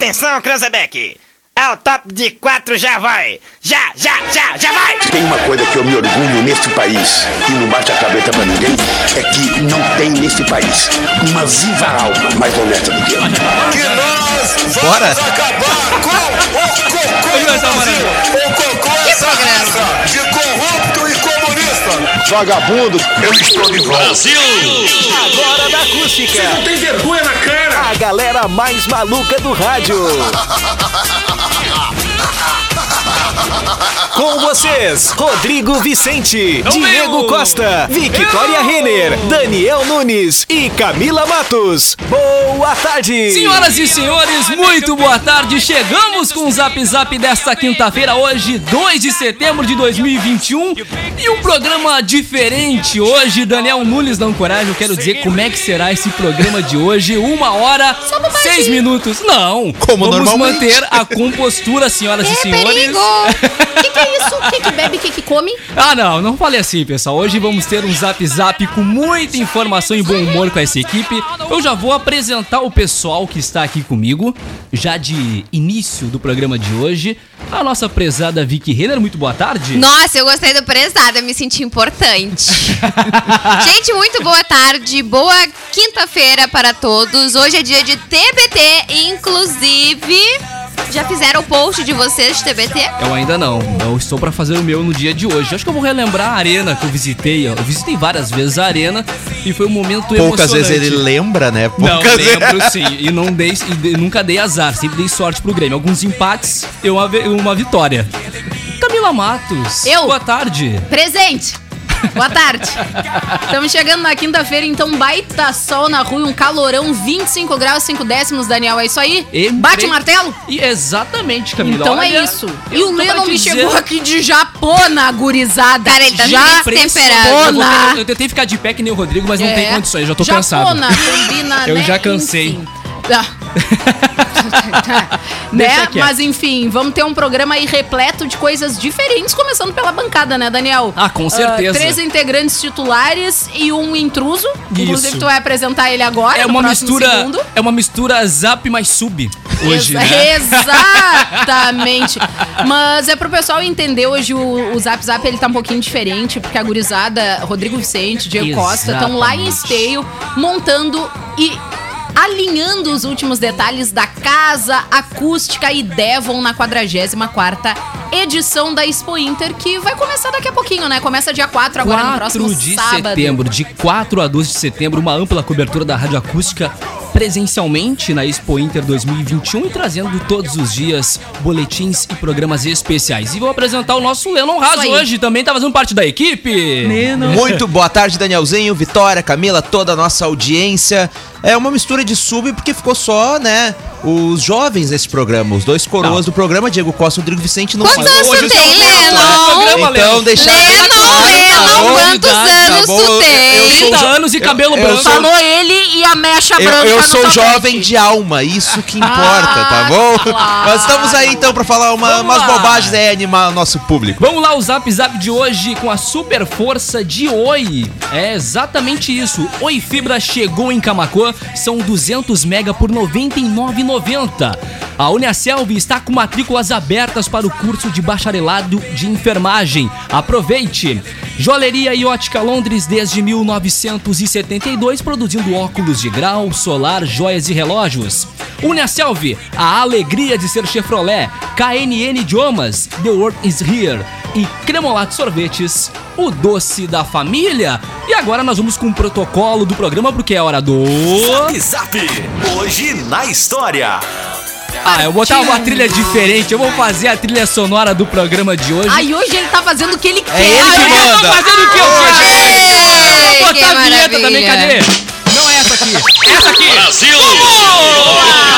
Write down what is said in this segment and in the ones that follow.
Atenção, Cranzebeck! É o top de quatro, já vai! Já, já, já, já vai! Tem uma coisa que eu me orgulho neste país e não bate a cabeça pra ninguém, é que não tem nesse país uma viva alma mais honesta do que eu. Que nós vamos Bora. acabar com o cocô do Brasil. O cocô é essa Vagabundo, eu estou de volta. Agora da acústica. Não tem vergonha na cara. A galera mais maluca do rádio. Com vocês, Rodrigo Vicente, Diego Costa, Victoria Renner, Daniel Nunes e Camila Matos. Boa tarde! Senhoras e senhores, muito boa tarde. Chegamos com o Zap Zap desta quinta-feira, hoje, 2 de setembro de 2021. E um programa diferente hoje. Daniel Nunes da Ancoragem, eu quero dizer como é que será esse programa de hoje. Uma hora, seis minutos. Não, Como vamos normalmente. manter a compostura, senhoras e É senhores. perigo! O que, que é isso? O que, que bebe, o que, que come? Ah, não, não falei assim, pessoal. Hoje vamos ter um zap zap com muita informação e bom humor com essa equipe. Eu já vou apresentar o pessoal que está aqui comigo, já de início do programa de hoje. A nossa prezada Vicky Renner, muito boa tarde. Nossa, eu gostei do prezado, eu me senti importante. Gente, muito boa tarde, boa quinta-feira para todos. Hoje é dia de TBT, inclusive. Já fizeram o post de vocês de TBT? Eu ainda não. Eu estou pra fazer o meu no dia de hoje. Acho que eu vou relembrar a arena que eu visitei. ó. Eu visitei várias vezes a arena e foi um momento Poucas vezes emocionante. ele lembra, né? Não, Poucas vezes. lembro sim. E, não dei, e nunca dei azar, sempre dei sorte pro Grêmio. Alguns empates e uma, uma vitória. Camila Matos. Eu? Boa tarde. Presente! Boa tarde. Estamos chegando na quinta-feira, então baita sol na rua, um calorão, 25 graus, 5 décimos, Daniel. É isso aí? E- Bate o martelo? E exatamente, Camila. Então Olha, é isso. E eu o Lennon me dizer- chegou aqui de Japona, gurizada. é Cara, ele tá Já destemperado. Eu, vou ter- eu tentei ficar de pé que nem o Rodrigo, mas não É. tem condições, eu já tô Japona, cansado. combina, Eu né? já cansei. Enfim. Ah. Né? Mas enfim, vamos ter um programa aí repleto de coisas diferentes, começando pela bancada, né, Daniel? Ah, com certeza. três integrantes titulares e um intruso. Inclusive, Isso. tu vai apresentar ele agora. É uma mistura, segundo. é uma mistura zap mais sub hoje, Exa- né? Exatamente. Mas é pro pessoal entender hoje o, o Zap Zap ele tá um pouquinho diferente, porque a gurizada, Rodrigo Vicente, Diego Costa, estão lá em Exatamente. esteio montando e alinhando os últimos detalhes da casa acústica e Devon na 44ª edição da Expo Inter, que vai começar daqui a pouquinho, né? Começa dia 4 agora no 4 próximo de sábado. setembro, de 4 a 12 de setembro, uma ampla cobertura da Rádio Acústica presencialmente na Expo Inter 2021 e trazendo todos os dias boletins e programas especiais. E vou apresentar o nosso Lennon Raso hoje, também tá fazendo parte da equipe. Muito boa tarde, Danielzinho, Vitória, Camila, toda a nossa audiência. É uma mistura de sub porque ficou só, né, os jovens nesse programa, os dois coroas Não. do programa, Diego Costa e Rodrigo Vicente não Quantos são- anos Hoje tu eu tem, Lennon? Programa, Então, deixar Lennon, claro, Lennon, quantos anos tu tem? eu sou 30 jo- anos e cabelo eu branco. Falou ele e a mecha Eu, branca eu sou jovem de alma, isso que importa, tá bom? claro. Mas estamos aí então pra falar uma, umas bobagens aí, animar o nosso público. Vamos lá, o Zap Zap de hoje com a super força de Oi. É exatamente isso. Oi Fibra chegou em Camacuã, são 200 mega por R$ 99,90. A Uniaselv está com matrículas abertas para o curso de bacharelado de enfermagem. Aproveite! Joalheria e Ótica Londres desde 1972, produzindo óculos de grau, solar, joias e relógios. Uniaselv, a alegria de ser Chevrolet. KNN Idiomas, The World is Here. E Cremolato Sorvetes, o doce da família. E agora nós vamos com o protocolo do programa, porque é hora do... Zap Zap. Hoje na história. Ah, eu vou botar uma trilha diferente. Eu vou fazer a trilha sonora do programa de hoje. Ai, hoje ele tá fazendo o que ele quer. ele que Ai, eu tô manda. fazendo o que eu quero. Ei, Vou botar a vinheta também, cadê? Não é essa aqui. Essa aqui. Brasil.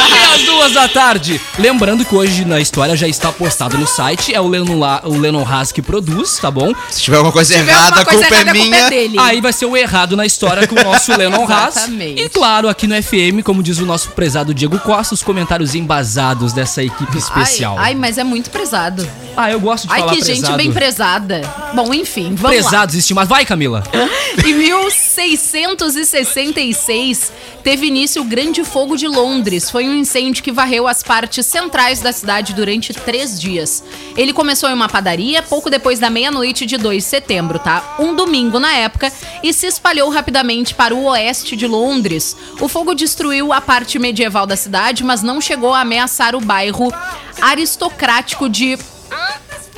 Até às duas da tarde. Lembrando que hoje na história já está postado no site. É o Lennon, La, o Lennon Haas que produz, tá bom? Se tiver alguma coisa tiver errada, alguma a coisa culpa errada, é a culpa é minha. dele. Aí vai ser o errado na história com o nosso Lennon Haas. Exatamente. E claro, aqui no FM, como diz o nosso prezado Diego Costa, os comentários embasados dessa equipe especial. Ai, ai, mas é muito prezado. Ah, eu gosto de Ai, falar que gente prezado. bem prezada. Bom, enfim, vamos lá. Prezados, estimados. Vai, Camila. Em 1666, teve início o Grande Fogo de Londres. Foi um incêndio que varreu as partes centrais da cidade durante três dias. Ele começou em uma padaria pouco depois da meia-noite de 2 de setembro, tá? Um domingo na época, e se espalhou rapidamente para o oeste de Londres. O fogo destruiu a parte medieval da cidade, mas não chegou a ameaçar o bairro aristocrático de.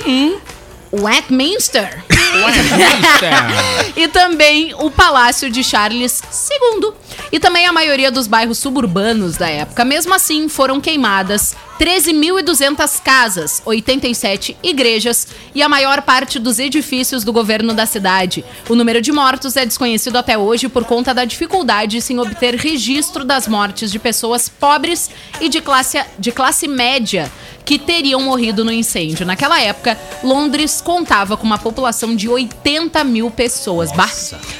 Hum? Westminster. e também o Palácio de Charles II. E também a maioria dos bairros suburbanos da época. Mesmo assim, foram queimadas 13.200 casas, 87 igrejas e a maior parte dos edifícios do governo da cidade. O número de mortos é desconhecido até hoje por conta da dificuldade em obter registro das mortes de pessoas pobres e de classe, de classe média que teriam morrido no incêndio. Naquela época, Londres contava com uma população de 80 mil pessoas. Bah,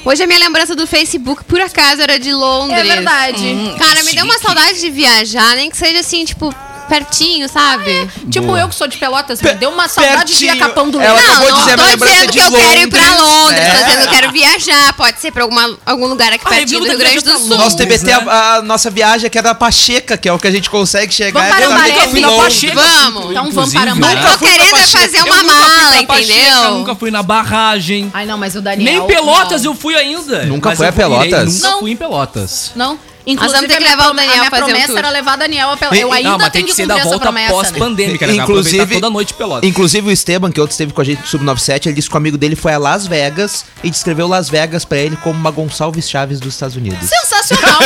Hoje a minha lembrança do Facebook, por acaso, era de Londres. É verdade. Hum, Cara, me deu uma saudade de viajar, nem que seja assim, tipo, pertinho, sabe? Tipo, eu que sou de Pelotas, me deu uma saudade de ir a pertinho. Capão do Ela de não, dizer tô dizendo que eu quero ir pra Londres. Londres, É. tô dizendo que eu quero viajar. Pode ser pra alguma, algum lugar aqui Ah, pertinho do Rio Grande do tá Sul. louco. Nosso TBT, né? a, a nossa viagem aqui é da Pacheca, que é o que a gente consegue chegar. Vamos para é Ambaré, exatamente Vila longe. Pacheca, Vamos. Então vamos para Ambaré. né? Tô fui querendo é Pacheca. fazer Eu uma nunca fui mala, entendeu? nunca fui na barragem. Ai, não, mas o Daniel... Nem Pelotas não. eu fui ainda. Nunca foi eu a Pelotas? Nunca Não. fui em Pelotas. Não. Inclusive, vamos ter que levar o Daniel a minha fazer um promessa tour. era levar Daniel a Pelotas. Eu ainda não, mas tem tenho que que ser cumprir da essa volta promessa. pós-pandêmica, né? Inclusive- toda noite Pelotas. Inclusive o Esteban, que outro esteve com a gente no Sub-97, ele disse que o amigo dele foi a Las Vegas e descreveu Las Vegas pra ele como uma Gonçalves Chaves dos Estados Unidos. Sensacional.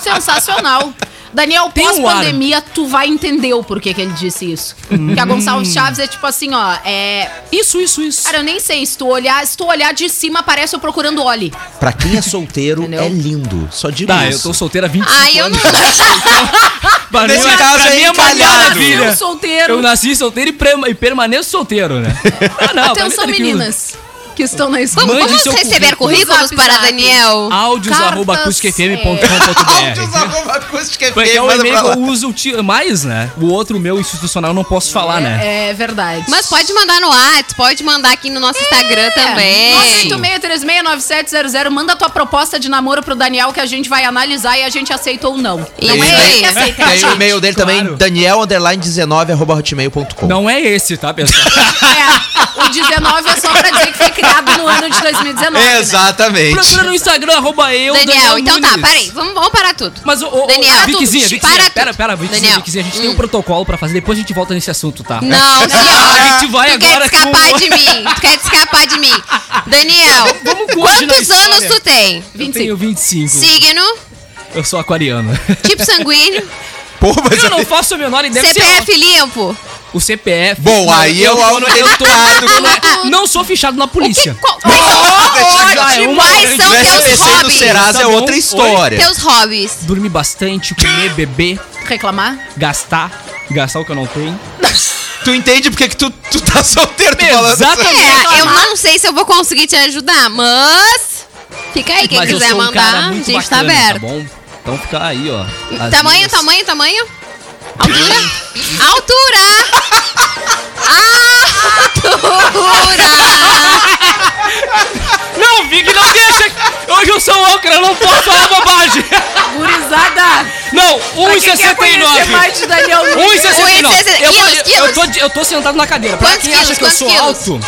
Sensacional. Daniel, um pós-pandemia, tu vai entender o porquê que ele disse isso. Que a Gonçalves Chaves é tipo assim, ó, é... Isso, isso, isso. Cara, eu nem sei, se tu olhar, se tu olhar de cima, parece eu procurando Oli. Pra quem é solteiro, Entendeu? é lindo. Só digo Tá, eu isso. tô solteira há 25 Ai, eu anos. não. Pra Nesse mim, caso pra é mim é uma encalhado. maravilha. Nasceu solteiro. Eu nasci solteiro e, pre- e permaneço solteiro, né? Ah, não, pra mim tá Atenção, tranquilo. meninas que estão na escola. Vamos, Mande vamos seu receber currículo. currículos para zap. Daniel. Áudios Cartas, arroba é. acusticfm.com.br arroba acústica Porque é o e-mail que eu uso mais, né? O outro, meu institucional, eu não posso falar, né? É, é verdade. Mas pode mandar no WhatsApp, pode mandar aqui no nosso Instagram também. 986369700, manda tua proposta de namoro pro Daniel que a gente vai analisar e a gente aceita ou não. Isso não é aí. ele que aceita, é a Tem o e-mail dele também, Claro. daniel underline 19 arroba hotmail.com. Não é esse, tá, pessoal? É, o 19 é só pra dizer que foi criado no ano de 2019. né? Exatamente. Procura no Instagram, arroba eu, Daniel, então tá, Nunes. peraí, vamos, vamos parar tudo. Mas, o, o, Daniel, Vickzinha, para pera, pera, Vickzinha, Daniel, Vickzinha, a gente tem hum. um protocolo pra fazer, depois a gente volta nesse assunto, tá? Não, senhor. A gente vai tu agora quer escapar com- de mim. Tu quer escapar de mim. Daniel, Vamos quantos anos tu tem? Eu tenho 25. Signo, Eu sou aquariano. tipo sanguíneo, Pô, mas Eu não faço a menor ideia. CPF limpo. O CPF. Bom, aí eu- eu, eu- eu, tô, delicado. eu não, sou fichado na polícia. Qual- Quais são, Já uma quais grande- são no teus hobbies? Serasa é Tá outra história. Teus hobbies. Dormir bastante, comer, beber, Reclamar? gastar. Gastar o que eu não tenho. Tu entende porque que tu, tu tá solteiro, tu? Exatamente. É, eu não sei se eu vou conseguir te ajudar, mas. Fica aí, quem Mas quiser um mandar, a gente tá bacana, aberto. Tá bom? Então fica aí, ó. tamanho, tamanho, tamanho? Altura? Altura! Altura! Não, Vig, não deixa! Hoje eu sou âncora, eu não posso falar bobagem! Gurizada! Não, Pra quem quer conhecer 1,69! mais de Daniel Nunes, 1,69! 1,69. Eu, eu, tô, eu tô sentado na cadeira. Pra Quantos quem acha quilos, que eu quantos sou quilos? alto,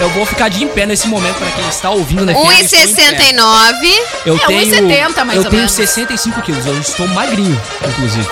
eu vou ficar de em pé nesse momento. Pra quem está ouvindo na FM, eu estou em pé. 1,69. Eu É, tenho, 1,70 mais eu ou tenho menos. 65 quilos, eu estou magrinho, inclusive.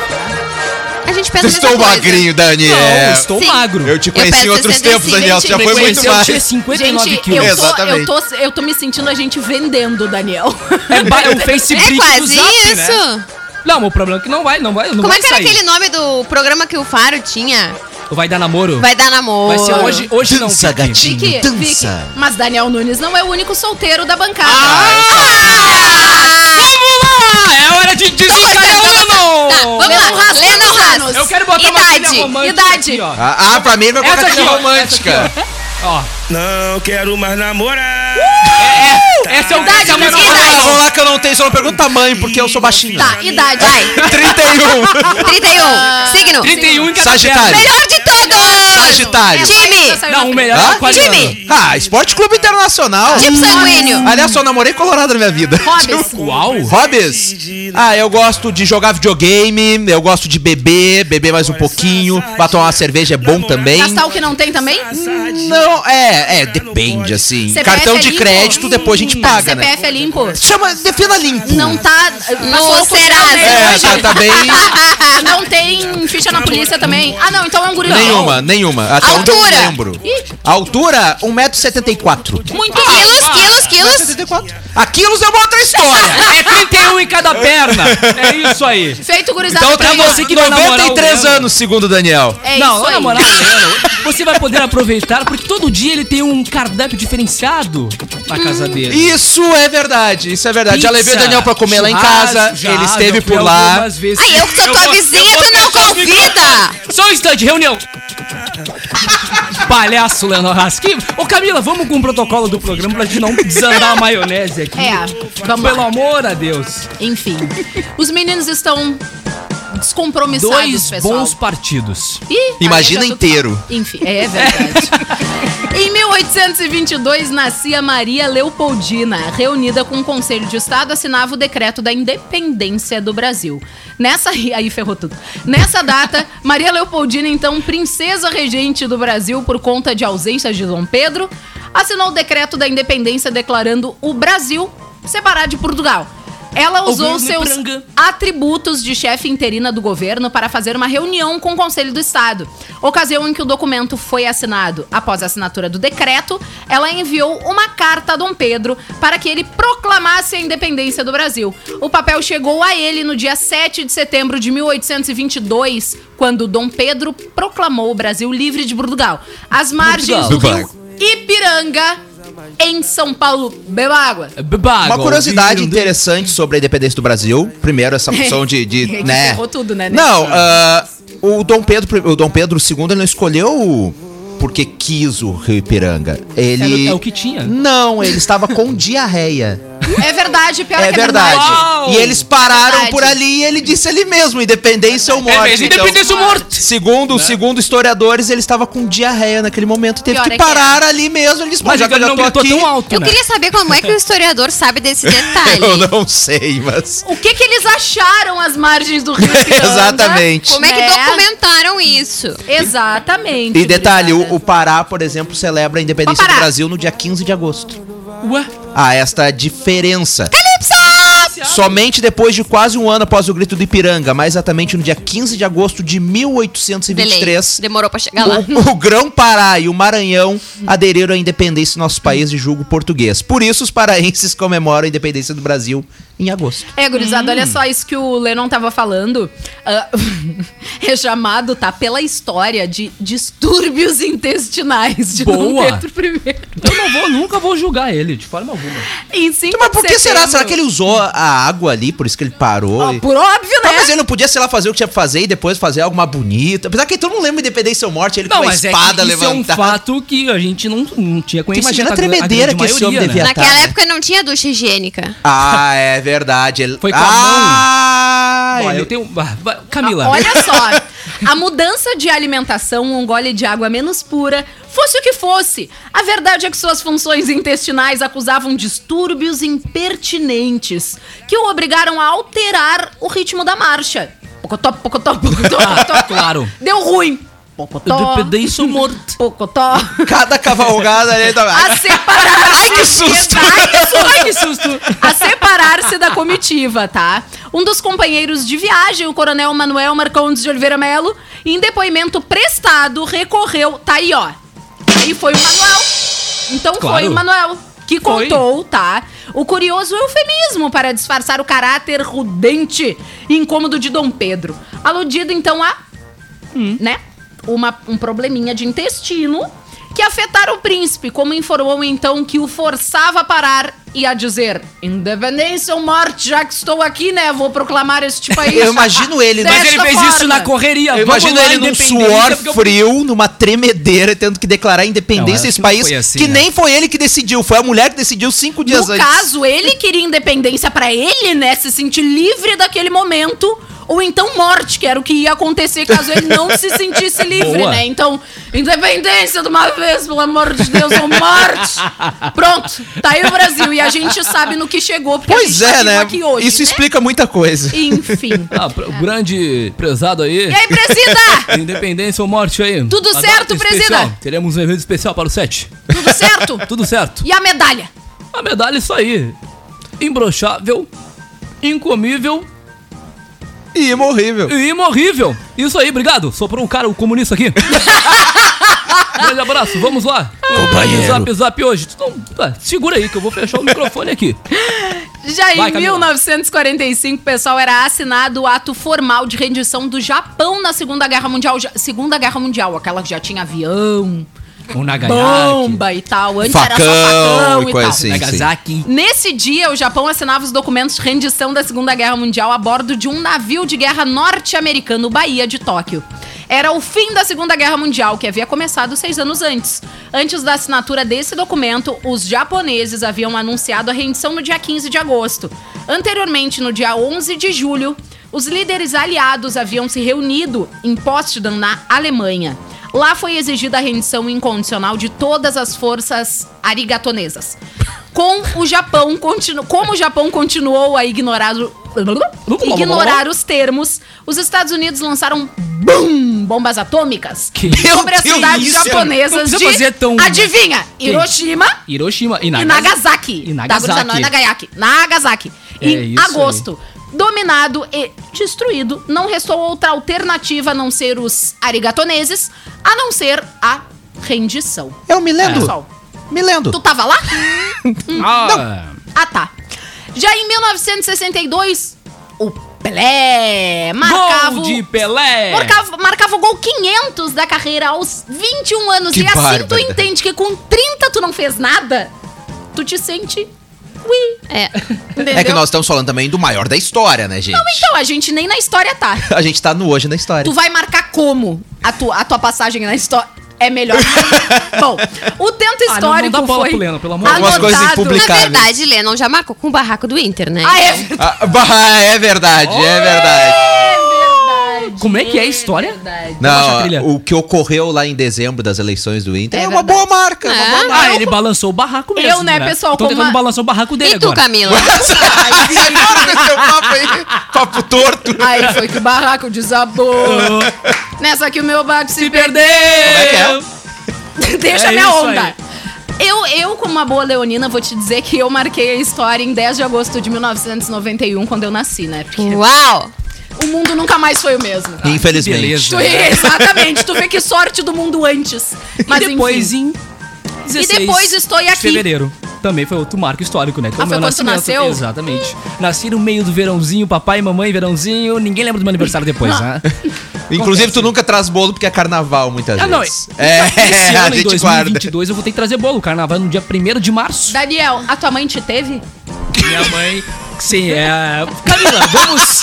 A gente pensa Estou coisa. magrinho, Não, eu Daniel. estou Sim. magro. Eu te Eu conheci peço em outros 65, tempos, Daniel. Tu já Me foi muito conheceu, eu mais. tinha 59 Gente, quilos. eu tô, eu, Exatamente. tô, eu tô me sentindo a gente vendendo o Daniel. É, é o Facebook É do quase Zap, isso. né? Não, meu problema é que não vai, não vai, não Como vai é que era sair. aquele nome do programa que o Faro tinha? Vai dar namoro? Vai dar namoro. Vai ser hoje, hoje não. Dança, Vicky. gatinho. Vicky, Dança. Vicky, mas Daniel Nunes não é o único solteiro da bancada. Ah! Vamos lá! É hora de desencalhar o Tá, Leno! vamos lá. Haas. Anos? Eu quero botar uma Idade, trilha romântica idade. aqui, ó. Ah, ah, pra mim vai Essa colocar aqui, trilha romântica. Ó, Não quero mais namorar. essa é o Idade, essa é música- idade. Ah, vamos lá que eu não tenho, só não pergunto tamanho, porque eu sou baixinho. Tá, idade. Vai. 31. 31. Signo. 31 em cada Sagitário. Melhor de todos. Sagitário. Time. Não, o melhor é aquariano. Time. Ah, Esporte Clube Internacional. Tipo sanguíneo. Aliás, só namorei colorado na minha vida. Hobbies. Uau! Hobbies? Ah, eu gosto de jogar videogame, eu gosto de beber, beber mais um pouquinho, pra tomar uma cerveja é bom também. Gastar o que não tem também? Não, é, é, depende, assim. CPF Cartão é de limpo? crédito, depois a gente Tá, paga, né? CPF é limpo. Chama, defina limpo. Não tá. passou o Serasa. É, hoje. tá, tá bem. Não tem ficha na polícia também. Ah, não, então é um gurilão. Nenhuma, nenhuma. Até onde eu Altura. lembro. Altura, 1,74m. Muito Quilos, bom. quilos, quilos. 74. A quilos é uma outra história. É 31 em cada perna. É isso aí. Feito gurizada Então pra você que vai namorar o 93 Leno. anos, segundo o Daniel. É não, isso não aí. namorar o Leno. Você vai poder aproveitar, porque todo dia ele tem um cardápio diferenciado na casa dele. Isso é verdade, isso é verdade. Já levei o Pizza, Daniel pra comer lá em casa, já, ele esteve por lá. vezes. Ai, eu que sou tua vou- vizinha, eu tu não convida. Só um instante, reunião. Palhaço, Leonor Rasque. Ô, Camila, vamos com o protocolo do programa pra gente não desandar a maionese aqui. É, vamos Pelo lá. amor a Deus. Enfim. Os meninos estão descompromissados, Dois pessoal. bons partidos. Ih, Imagina tudo inteiro. Enfim, é verdade. em 1822 nascia Maria Leopoldina, reunida com o Conselho de Estado, assinava o decreto da independência do Brasil. Nessa aí ferrou tudo. Nessa data, Maria Leopoldina, então princesa regente do Brasil por conta de ausência de Dom Pedro, assinou o decreto da independência declarando o Brasil separado de Portugal. Ela usou seus Ipiranga. atributos de chefe interina do governo para fazer uma reunião com o Conselho do Estado. Ocasião em que o documento foi assinado. Após a assinatura do decreto, ela enviou uma carta a Dom Pedro para que ele proclamasse a independência do Brasil. O papel chegou a ele no dia 7 de setembro de 1822, quando Dom Pedro proclamou o Brasil livre de Portugal. Às margens do Portugal. rio Ipiranga, em São Paulo. Beba água. Uma curiosidade interessante sobre a independência do Brasil. Primeiro, essa função de. de né? tudo, né? Não, ah, o Dom Pedro, o Dom Pedro II não escolheu porque quis o Rio Ipiranga. Ele. É o que tinha. Não, ele estava com diarreia. É verdade, pior É que é verdade. Uau! E eles pararam Verdade. por ali e ele disse ali mesmo, independência ou morte. É mesmo, independência ou morte. Segundo, segundo historiadores, ele estava com diarreia naquele momento e teve Pior que é que parar ali mesmo. Ele disse, Mas já que eu ele já não tô aqui... tão alto, Eu né? queria saber como é que o historiador sabe desse detalhe. Eu não sei, mas... O que que eles acharam às margens do Rio? Exatamente. Como é que Né? documentaram isso? Exatamente. E detalhe, o, o Pará, por exemplo, celebra a independência do. Brasil no dia 15 de agosto. Ué? Há esta diferença. Somente depois de quase um ano após o grito do Ipiranga, mais exatamente no dia 15 de agosto de Delay. 1823, Demorou pra chegar lá. o, o Grão-Pará e o Maranhão aderiram à independência do nosso país de julgo português. Por isso, os paraenses comemoram a independência do Brasil em agosto. É, gurizada, Hum. olha só isso que o Lennon tava falando. Ah, é chamado, tá, pela história de distúrbios intestinais de Dom Boa. Pedro I. Eu não vou, nunca vou julgar ele, de forma alguma. Em 5 Então, Mas por que será? setembro- Será que ele usou a água ali, por isso que ele parou? Ó, e- por óbvio, Não, né? mas ele não podia, sei lá, fazer o que tinha pra fazer e depois fazer algo mais bonito. Apesar que todo mundo lembra Independência ou Morte, ele com Não, a mas é espada que isso é um levantada. fato que a gente não, não tinha conhecido. imagina a tremedeira que esse homem devia- Naquela tá, né? época não tinha ducha higiênica. Ah, é verdade. Ele... Foi com a ah, Ó, ele- eu tenho... ah, Camila. Ah, Olha só, a mudança de alimentação, um gole de água menos pura, fosse o que fosse, a verdade é que suas funções intestinais acusavam distúrbios impertinentes que o obrigaram a alterar o ritmo da marcha. Pocotó, pocotó, pocotó, pocotó. claro. Deu ruim. Pocotó, Independência ou morte. pocotó. Cada cavalgada ele tava... A separar-se. Ai, que susto! Ai, que susto! Ai, que susto. a separar-se da comitiva, tá? Um dos companheiros de viagem, o coronel Manuel Marcondes de Oliveira Melo, em depoimento prestado, recorreu. Tá aí, ó. Aí foi o Manuel. Então foi Claro. o Manuel que Foi. contou, tá? O curioso eufemismo para disfarçar o caráter rudente e incômodo de Dom Pedro. Aludido então a. né? Uma, um probleminha de intestino que afetara o príncipe, como informou então que o forçava a parar ia dizer independência ou morte, já que estou aqui, né? Vou proclamar este país. Eu imagino ele, Mas ele fez forma. isso na correria. Eu imagino lá, ele num suor eu- frio, numa tremedeira, tendo que declarar a independência desse país, assim, que né? nem foi ele que decidiu, foi a mulher que decidiu cinco dias No antes. caso, ele queria independência pra ele, né? Se sentir livre daquele momento. Ou então morte, que era o que ia acontecer caso ele não se sentisse livre, Boa. né? Então, independência de uma vez, pelo amor de Deus, ou morte. Pronto, tá aí o Brasil. E a gente sabe no que chegou, porque a Pois gente é, tá né? aqui hoje. Isso né? explica muita coisa. Enfim. Ah, pr- o grande prezado aí. E aí, presida? Independência ou morte aí. Tudo A certo, presida? Teremos um evento especial para o 7. Tudo certo? Tudo certo. E a medalha? A medalha é isso aí. Imbrochável, incomível E imorrível. e imorrível. Isso aí, obrigado. Soprou um cara, o comunista aqui. Grande abraço, vamos lá. Companheiro. Zap, zap hoje. Não- tá, segura aí que eu vou fechar o microfone aqui. Já Vai, em Camila. 1945, pessoal, era assinado o ato formal de rendição do Japão na Segunda Guerra Mundial. Segunda Guerra Mundial, aquela que já tinha avião, Nagasaki. bomba e tal. Antes era só Facão facão e e tal. assim. Nagasaki. Nesse dia, o Japão assinava os documentos de rendição da Segunda Guerra Mundial a bordo de um navio de guerra norte-americano, Bahia de Tóquio. Era o fim da Segunda Guerra Mundial, que havia começado seis anos antes. Antes da assinatura desse documento, os japoneses haviam anunciado a rendição no dia 15 de agosto. Anteriormente, no dia 11 de julho, os líderes aliados haviam se reunido em Potsdam, na Alemanha. Lá foi exigida a rendição incondicional de todas as forças arigatonesas. Com o Japão, como o Japão continuou a ignorar, ignorar os termos, os Estados Unidos lançaram BUM! bombas atômicas Que- sobre as cidades isso é- não japonesas de... fazer tão- Adivinha? Hiroshima Hiroshima e e Nagasaki. Nagasaki. E Tá, gurizada? Nagasaki. Não é Nagasaki. Nagasaki. É em agosto. Dominado e destruído, não restou outra alternativa a não ser os arigatoneses, a não ser a rendição. Eu me lembro. Pessoal, Me lembro. tu tava lá? Ah, Ah, tá. Já em 1962, o Pelé marcava, gol de Pelé. marcava, marcava o gol 500 da carreira aos 21 anos. Que e assim tu bárbaro. entende que com 30 tu não fez nada, tu te sente... Ui. É. Entendeu? É que nós estamos falando também do maior da história, né, gente? Então, a gente nem na história tá. A gente tá no hoje na história. Tu vai marcar como a, tu, a tua passagem na história? É melhor. Bom, o tento Ah, não- não histórico dá bola foi pro Leno, pelo amor de Deus. Algumas coisas anotado- impublicáveis. Na verdade, Lennon já marcou com o barraco do Inter, né? Ah, é Ah, é verdade, é verdade. Verdade. Como é que é a história? verdade. Baixa a Não, o que ocorreu lá em dezembro das eleições do Inter é, É uma verdade. boa marca. uma É. boa marca. Ah, ele balançou o barraco mesmo. Eu, né, pessoal, Tô como tentando uma- balançar o barraco dele E tu, agora. Camila? Agora com esse papo aí, papo torto. Aí foi que o barraco desabou. Nessa que o meu barco se, Se perdeu. perdeu! Deixa É minha isso onda. aí. Eu, eu, como uma boa leonina, vou te dizer que eu marquei a história em 10 de agosto de 1991, quando eu nasci, né? Porque Uau! O mundo nunca mais foi o mesmo. Infelizmente. beleza. Tu, exatamente, tu vê que sorte do mundo antes. Mas e depois, enfim. em 16 depois estou de aqui. fevereiro. Também foi outro marco histórico, né? Que Ah, foi quando nasceu? Exatamente. Nasci no meio do verãozinho, papai e mamãe, verãozinho. Ninguém lembra do meu aniversário depois, né? Inclusive, tu nunca traz bolo porque é carnaval muitas Ah, não. vezes. É, Esse a ano, em gente guarda. 2022, eu vou ter que trazer bolo. Carnaval é no dia 1 de março. Daniel, a tua mãe te teve? Minha mãe. Sim, é. Camila, vamos.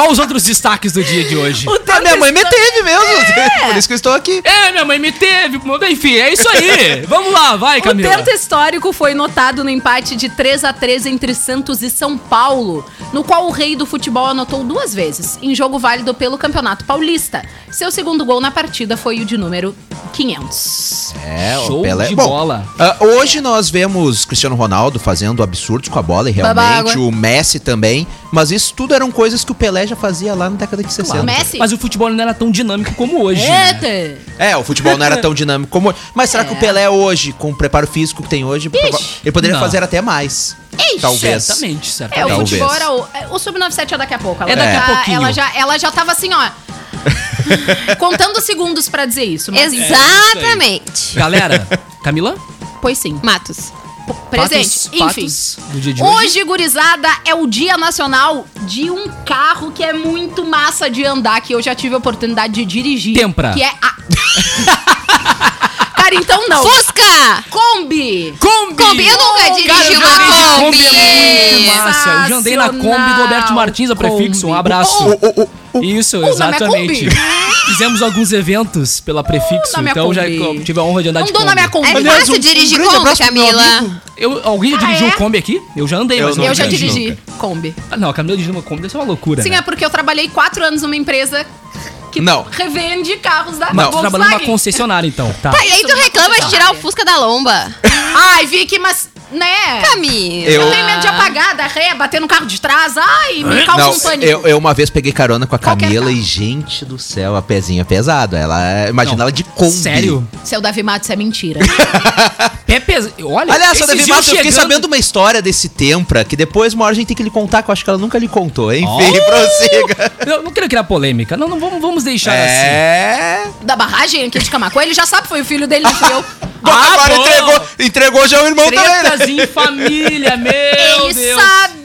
Qual os outros destaques do dia de hoje? A minha mãe me teve mesmo. Por isso que eu estou aqui. É, minha mãe me teve. Enfim, é isso aí. Vamos lá, vai, O Camila. tento histórico foi notado no empate de 3 a 3 entre Santos e São Paulo, no qual o rei do futebol anotou duas vezes, em jogo válido pelo Campeonato Paulista. Seu segundo gol na partida foi o de número 500. É, Show o Pelé. de Bom, bola. ah, hoje nós vemos Cristiano Ronaldo fazendo absurdos com a bola e realmente o Messi também. Mas isso tudo eram coisas que o Pelé já fazia lá na década de 60. O Messi? Mas o futebol não era tão dinâmico como hoje. né? Eita! É, o futebol não era tão dinâmico como. Mas será que o Pelé hoje, com o preparo físico que tem hoje, prova- ele poderia Não. fazer até mais? Talvez. Certamente, É, o certamente. Talvez. futebol era o. é, O Sub-97 é daqui a pouco. Ela É daqui já, a pouquinho. Ela já, ela já tava assim, ó. contando segundos pra dizer isso. Mas, enfim, Exatamente. Galera, Camila? pois sim. Matos. Presente. Fatos- Enfim. de hoje. Hoje, gurizada, é o Dia Nacional de um carro que é muito massa de andar, que eu já tive a oportunidade de dirigir. Tempra. Que é a... Ferrari, então não. Fusca! Kombi! Kombi! Kombi, eu nunca dirigi Cara, eu uma já andei de Kombi. Kombi, é muito massa. Eu já andei na Kombi do Alberto Martins, a prefixo. Um abraço. Isso, na minha exatamente. Kombi. Fizemos alguns eventos pela prefixo, na minha então já Kombi. tive a honra de andar de Kombi. na minha Kombi. É Aliás, fácil um- um dirigir grande Kombi, abraço pro meu Camila. amigo. Eu, alguém já Ah, dirigiu é? um Kombi aqui? Eu já andei, mas Eu não Eu já dirigi dirigi nunca. Kombi. Ah, não, a Camila dirigindo uma Kombi deve ser uma loucura, Sim, né? é porque eu trabalhei quatro anos numa empresa que Não. revende carros da Mas tu trabalhando numa Volkswagen. concessionária, então. Tá. Tá, e aí tu reclama de tirar o Fusca da lomba. Ai, Vicky, mas, né? Camila. Eu Eu- tenho medo de apagar, dar ré, bater no carro de trás. Ai, me causa Não, um pânico. eu, eu uma vez peguei carona com a Camila e, gente do céu, a pezinha é pesado. Ela, é- imagina Não, ela de Kombi. Sério? Seu Davi Matos é mentira. Pé pes... Olha, Aliás, seu Davi Matos, eu fiquei chegando- sabendo uma história desse Tempra, que depois uma hora a gente tem que lhe contar, que eu acho que ela nunca lhe contou. Enfim, Oh! prossiga. Eu não quero criar polêmica. Não, não vamos, vamos deixar assim. É... da barragem aqui de Camacuã, ele já sabe, foi o filho dele, não fui eu. Bom, Ah, agora bom. entregou, entregou já o irmão também, né? Em família, meu Ele Deus. sabe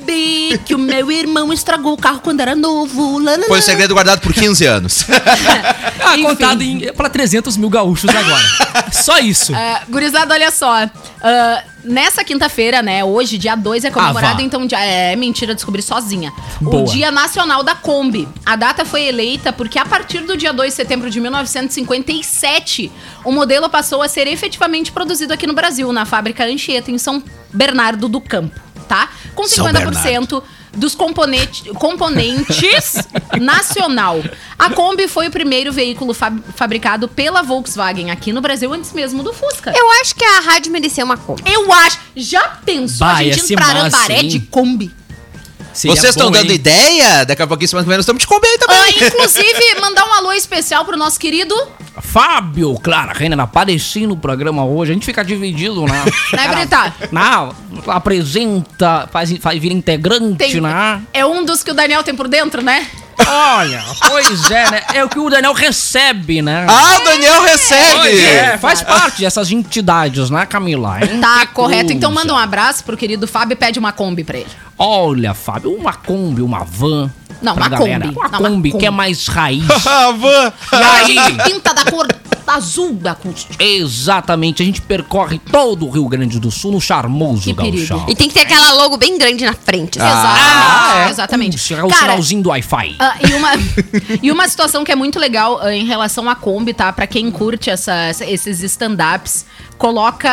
que o meu irmão estragou o carro quando era novo. Lá. Foi um segredo guardado por 15 anos. Ah, Enfim. contado em, pra 300 mil gaúchos agora. Só isso. Ah, gurizada, olha só. Ah, nessa quinta-feira, né? Hoje, dia 2, é comemorado, Ah, então. Dia, é mentira, descobri sozinha. Boa. O Dia Nacional da Kombi. A data foi eleita porque a partir do dia 2 de setembro de 1957, o modelo passou a ser efetivamente produzido aqui no Brasil, na fábrica Anchieta, em São Bernardo do Campo, tá? Com São 50% dos componente- componentes nacional. A Kombi foi o primeiro veículo fab- fabricado pela Volkswagen aqui no Brasil, antes mesmo do Fusca. Eu acho que a rádio mereceu uma Kombi. Eu acho. Já pensou Bah, a gente ir pra Arambaré de Kombi? Seria Vocês estão dando hein? ideia? Daqui a pouquinho, semana que vem, nós estamos Kombi aí também. Ah, inclusive, mandar um alô especial pro nosso querido. Fábio, Clara Renner, apareci no programa hoje. A gente fica dividido, né? Né, Grita? Não, apresenta, faz, faz vir integrante, Tem, né? é um dos que o Daniel tem por dentro, né? Olha, pois é, né? É o que o Daniel recebe, né? Ah, o Daniel recebe! Pois é, faz parte dessas entidades, né, Camila? Hein? Tá correto. Então manda um abraço pro querido Fábio e pede uma Kombi pra ele. Olha, Fábio, uma Kombi, uma van. Não, uma galera. Kombi. Uma Não, uma Kombi que é mais raiz. Ah, van! e aí, Pinta da cor azul da acústica. exatamente, a gente percorre todo o Rio Grande do Sul no charmoso gauchão. E tem que ter aquela logo bem grande na frente. Ah, Exatamente. é? Exatamente. É o Cara, sinalzinho do Wi-Fi. Ah, e, uma, e uma situação que é muito legal ah, em relação à Kombi, tá? Pra quem curte essas- esses stand-ups, coloca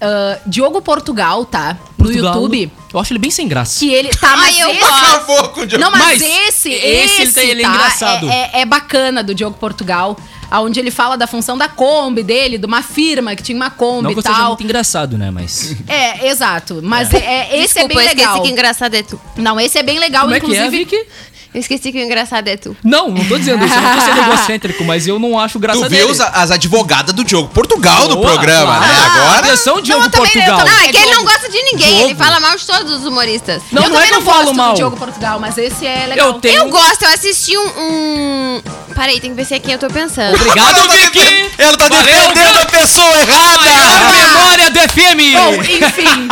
ah, Diogo Portugal, tá? No Portugal, YouTube. Eu acho ele bem sem graça. Que ele. Tá, mas Ai, eu esse-. Acabou com o Diogo. Não, mas, Mas esse, esse esse, ele- ele é tá, engraçado. É, é- é bacana do Diogo Portugal, onde ele fala da função da Kombi dele, de uma firma que tinha uma Kombi Não e que eu seja tal. muito engraçado, né? Mas. É, exato. Mas é. é- esse Desculpa, é bem legal. que engraçado é tu. Não, esse é bem legal, Como é que é, inclusive. Vicky? Eu esqueci que o engraçado é tu. Não, não tô dizendo isso. Eu não tô sendo egocêntrico, mas eu não acho graça Tu dele. viu as, as advogadas do Diogo Portugal no programa, claro. né? Agora. Atenção, Diogo eu Portugal. também- Não, é que ele não gosta de ninguém. Ele Diogo. fala mal de todos os humoristas. Não, eu não é também que eu falo mal. do Diogo Portugal, mas esse é legal. Eu tenho. Eu gosto, eu assisti um. um... Peraí, tem que ver se é quem eu tô pensando. Obrigado, Ela tá Vicky! defendendo- Ela tá Valeu, defendendo a pessoa A errada! memória do FM! Bom, enfim.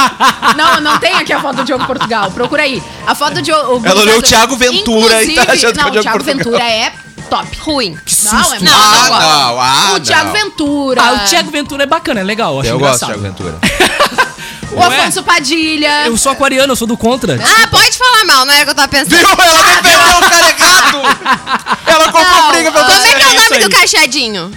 não, não tem aqui a foto do Diogo Portugal. Procura aí. A foto do Diogo. Ela olhou o Thiago Ventura e tá achando que é o Não, o Diogo Thiago Portugal. Ventura é top. Ruim. Não, é Não, ah, não não, ah, O Thiago não. Ventura. Ah, o Thiago Ventura é bacana, é legal. Eu acho Eu gosto do. Thiago Ventura. O Afonso Padilha. Eu sou aquariano, eu sou do contra. Ah, pode falar mal, não o que eu tava pensando. Viu? Ela defendeu o cara errado! Ela comprou Não, briga pra Como é que é o nome aí. do caixadinho?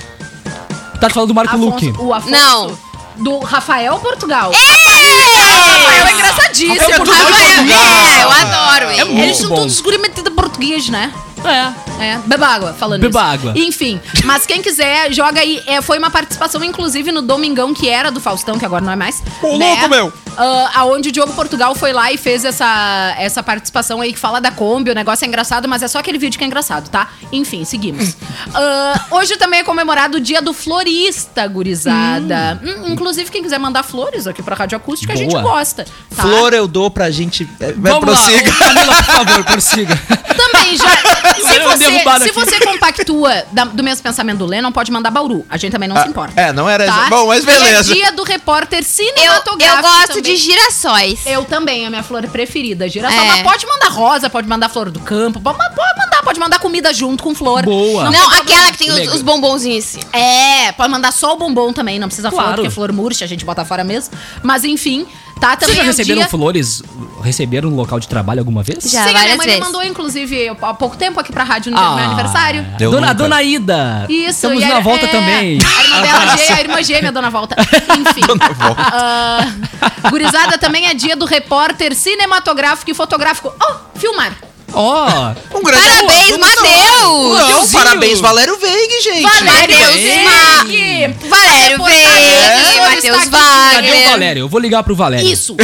Tá falando do Marco Afonso, Luque. o Afonso. Não. Do Rafael Portugal. Ei! Rafael é engraçadíssimo. Rafael é é, eu adoro ele. É muito Eles são bom. todos guri metido português, né? É. É, beba água, falando Beba isso. água. Enfim, mas quem quiser, joga aí. É, foi uma participação, inclusive, no Domingão, que era do Faustão, que agora não é mais. Ô, né? louco, meu! Ah, aonde o Diogo Portugal foi lá e fez essa, essa participação aí que fala da Kombi. O negócio é engraçado, mas é só aquele vídeo que é engraçado, tá? Enfim, seguimos. Ah, hoje também é comemorado o dia do florista, gurizada. Hum, inclusive, quem quiser mandar flores aqui pra Rádio Acústica, a gente Boa. gosta. Tá? Flor eu dou pra gente. Vai, Vamos prossiga. lá, Camila, por favor, prossiga. Também já. Se Eu você, se você compactua da- do mesmo pensamento do Lennon, pode mandar Bauru. A gente também não se importa. é, não era tá? Bom, mas E é beleza. dia do repórter Eu, cinematográfico. eu gosto também. de girassóis. Eu também, é a minha flor preferida. Girassol. É. Mas pode mandar rosa, pode mandar flor do campo, pode, pode mandar Ah, pode mandar comida junto com flor. Boa. tem Não, problema. aquela que tem os, Legal. os bombonzinhos assim. É, pode mandar só o bombom também, não precisa flor, Claro. porque flor murcha, a gente bota fora mesmo. Mas enfim, tá também Vocês já é o receberam dia... flores? Receberam no local de trabalho alguma vez? Já. Sim, a minha várias mãe me vezes. mandou, inclusive, há pouco tempo aqui pra rádio no dia do meu aniversário. Dona, dona Ida. Isso, Estamos e na era- volta é, também. A irmã dela, a irmã gêmea, Dona Volta. Enfim. Ah, gurizada, também é dia do repórter cinematográfico e fotográfico. Oh, filmar. Ó. Um grande Parabéns, Não! Mateuzinho. parabéns, Valério Veig, gente. Matheus Veig. Valério Veig, Matheus está aqui. Cadê o Wagner. Valério? Eu vou ligar pro Valério. Isso.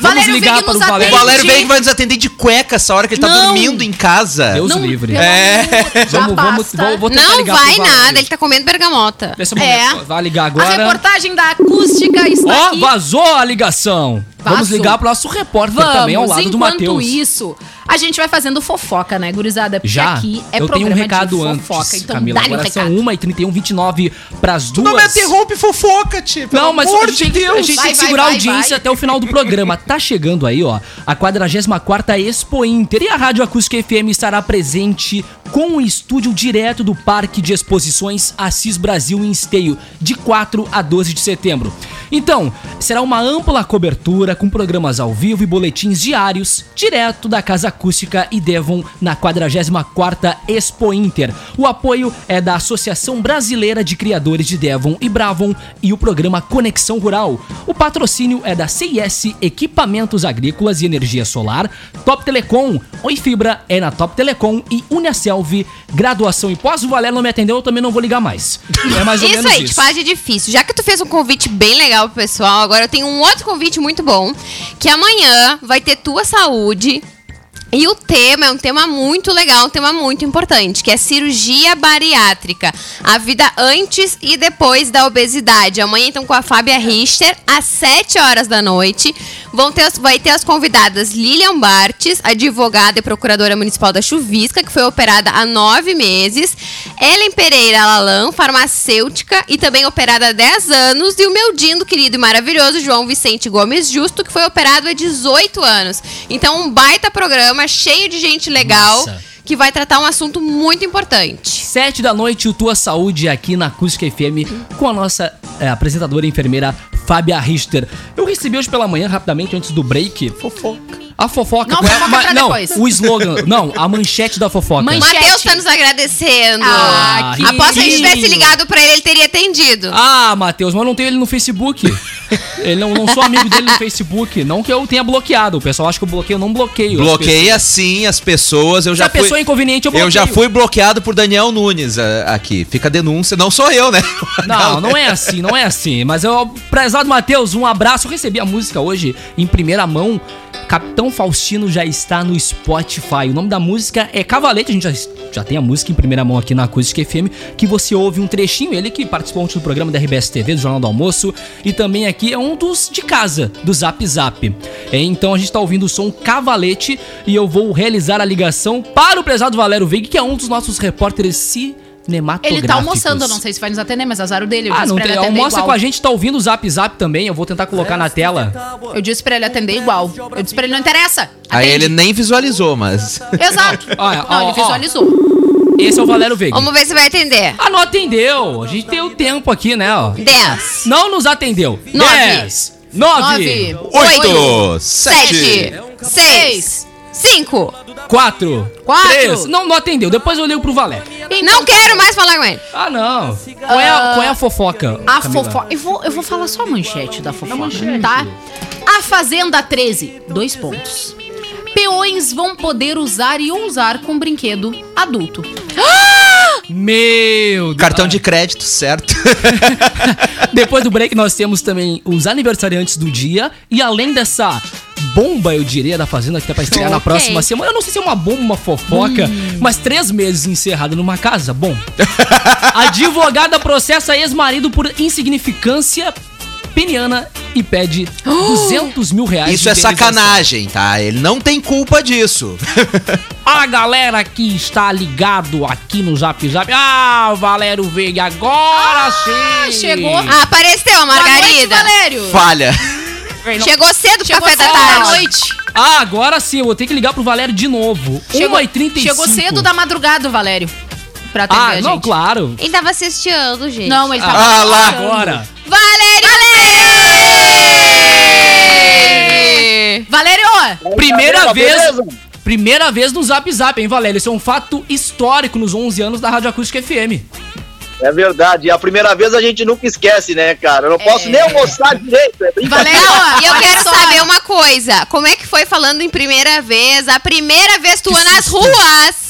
Vamos ligar Veig para o Valério. O Valério. Veig vai nos atender de cueca essa hora que ele tá Não. dormindo em casa. Deus Não, livre. É. Vamos, vamos, vou, vou tentar Não ligar vai pro Valério. nada, ele tá comendo bergamota. Nesse É. momento. Vai ligar A agora. reportagem da acústica está Ó, aqui. vazou a ligação. Vamos Vazou. ligar pro nosso repórter Vamos, também ao lado do enquanto Matheus. isso, a gente vai fazendo fofoca, né, gurizada? Porque Já, aqui é eu tenho um programa recado de antes, fofoca, então Camila. dá-lhe o Agora são recado. 1h31, 29 pras duas. Não me interrompe fofoca, tipo. Não, mas amor a gente, tem, que- a gente Vai, tem que vai, segurar a vai, audiência vai. até o final do programa. Tá chegando aí, ó, a 44ª Expo Inter e a Rádio Acústica FM estará presente com o estúdio direto do Parque de Exposições Assis Brasil em Esteio, de 4 a 12 de setembro. Então, será uma ampla cobertura com programas ao vivo e boletins diários, direto da Casa Acústica e Devon na 44ª Expo Inter. O apoio é da Associação Brasileira de Criadores de Devon e Bravon e o programa Conexão Rural. O patrocínio é da CIS Equipamentos Agrícolas e Energia Solar, Top Telecom, Oi Fibra é na Top Telecom e Uniaselv, graduação e pós. O Valério não me atendeu, eu também não vou ligar mais. É mais ou Isso menos aí, isso. te faz de difícil. Já que tu fez um convite bem legal pro pessoal, agora eu tenho um outro convite muito bom. Que amanhã vai ter tua saúde. E o tema é um tema muito legal, um tema muito importante, que é cirurgia bariátrica. A vida antes e depois da obesidade. Amanhã, então, com a Fábia Richter, às 7 horas da noite. Vão ter, vai ter as convidadas Lilian Bartes, advogada e procuradora municipal da Chuvisca, que foi operada há nove meses. Ellen Pereira Lalan, farmacêutica e também operada há 10 anos. E o meu dindo querido e maravilhoso, João Vicente Gomes Justo, que foi operado há 18 anos. Então, um baita programa cheio de gente legal Massa. que vai tratar um assunto muito importante. Sete da noite, o Tua Saúde aqui na Acústica FM com a nossa é, apresentadora e enfermeira Fábia Richter. Eu recebi hoje pela manhã, rapidamente, antes do break. Fofoca. A fofoca. Não, é a- fofoca ma- pra não, depois. o slogan. Não, a manchete da fofoca. Manchete. Matheus tá nos agradecendo. Ah, que Aposto que a gente tivesse ligado pra ele, ele teria atendido. Ah, Matheus, mas eu não tenho ele no Facebook. Ele não, não sou amigo dele no Facebook. Não que eu tenha bloqueado. O pessoal acha que eu bloqueio, eu não bloqueio. as Bloqueia sim as pessoas. Eu Se já a pessoa é inconveniente, eu bloqueio. Eu já fui bloqueado por Daniel Nunes ah, aqui. Fica a denúncia. Não sou eu, né? Não, não é assim, não é assim. Mas eu, prezado Matheus, um abraço. Eu recebi a música hoje em primeira mão. Capitão Faustino já está no Spotify. O nome da música é Cavalete. A gente já, já tem a música em primeira mão aqui na Acústica FM. Que você ouve um trechinho. Ele que participou ontem do programa da RBS TV, do Jornal do Almoço. E também aqui é um dos de casa, do Zap Zap. É, então a gente está ouvindo o som Cavalete. E eu vou realizar a ligação para o prezado Valério Veig, que é um dos nossos repórteres cinematográficos. Ele tá almoçando, eu não sei se vai nos atender, mas azar o dele. Eu Ah, disse não tem. Almoça igual. com a gente, tá ouvindo o Zap Zap também. Eu vou tentar colocar na tela. Eu disse pra ele atender igual. Eu disse pra ele, não interessa. Aí atende. ele nem visualizou, mas. Exato. Olha, não, ó, ele ó. visualizou. Esse é o Valério Veiga. Vamos ver se vai atender. Ah, não atendeu. A gente tem o tempo aqui, né? Ó. 10, Não nos atendeu. Nove. 10, 9, Nove. Oito, 7, sete. 6, 5. 4, Quatro. 3. Não, não atendeu. Depois eu ligo pro Valério. Não quero mais falar com ele. Ah, não. Qual é a, qual é a fofoca? A Camila? fofoca. Eu vou, eu vou falar só a manchete da fofoca, tá? A Fazenda 13, dois pontos. Peões vão poder usar e usar com brinquedo adulto. Meu Deus. Cartão de crédito, certo? Depois do break, nós temos também os aniversariantes do dia. E além dessa bomba, eu diria, da Fazenda, que tá pra estrear na Ok. próxima semana. Eu não sei se é uma bomba, uma fofoca, mas três meses encerrada numa casa. Bom. Advogada processa ex-marido por insignificância peniana e pede 200 mil reais. Isso de é sacanagem, tá? Ele não tem culpa disso. A galera que está ligado aqui no Zap Zap. Ah, Valério Veiga, agora sim! chegou. Ah, apareceu a Boa noite, Margarida. Valério. Falha. Chegou cedo pro Chegou café da cedo da tarde. noite. Ah, agora sim, eu vou ter que ligar pro Valério de novo. Chegou, 1h35. chegou cedo da madrugada, Valério. Pra atender Ah, a não, gente. claro. Ele tava assistindo, gente. Não, ele tava. Ah, lá. Agora. Valério! Valério! Valério! Primeira vez. Primeira vez no Zap Zap, hein, Valério? Isso é um fato histórico nos 11 anos da Rádio Acústica FM. É verdade. E a primeira vez a gente nunca esquece, né, cara? Eu não posso nem almoçar direito. É brincadeira. Valério, e eu quero saber uma coisa. Como é que foi falando em primeira vez? A primeira vez tua nas ruas.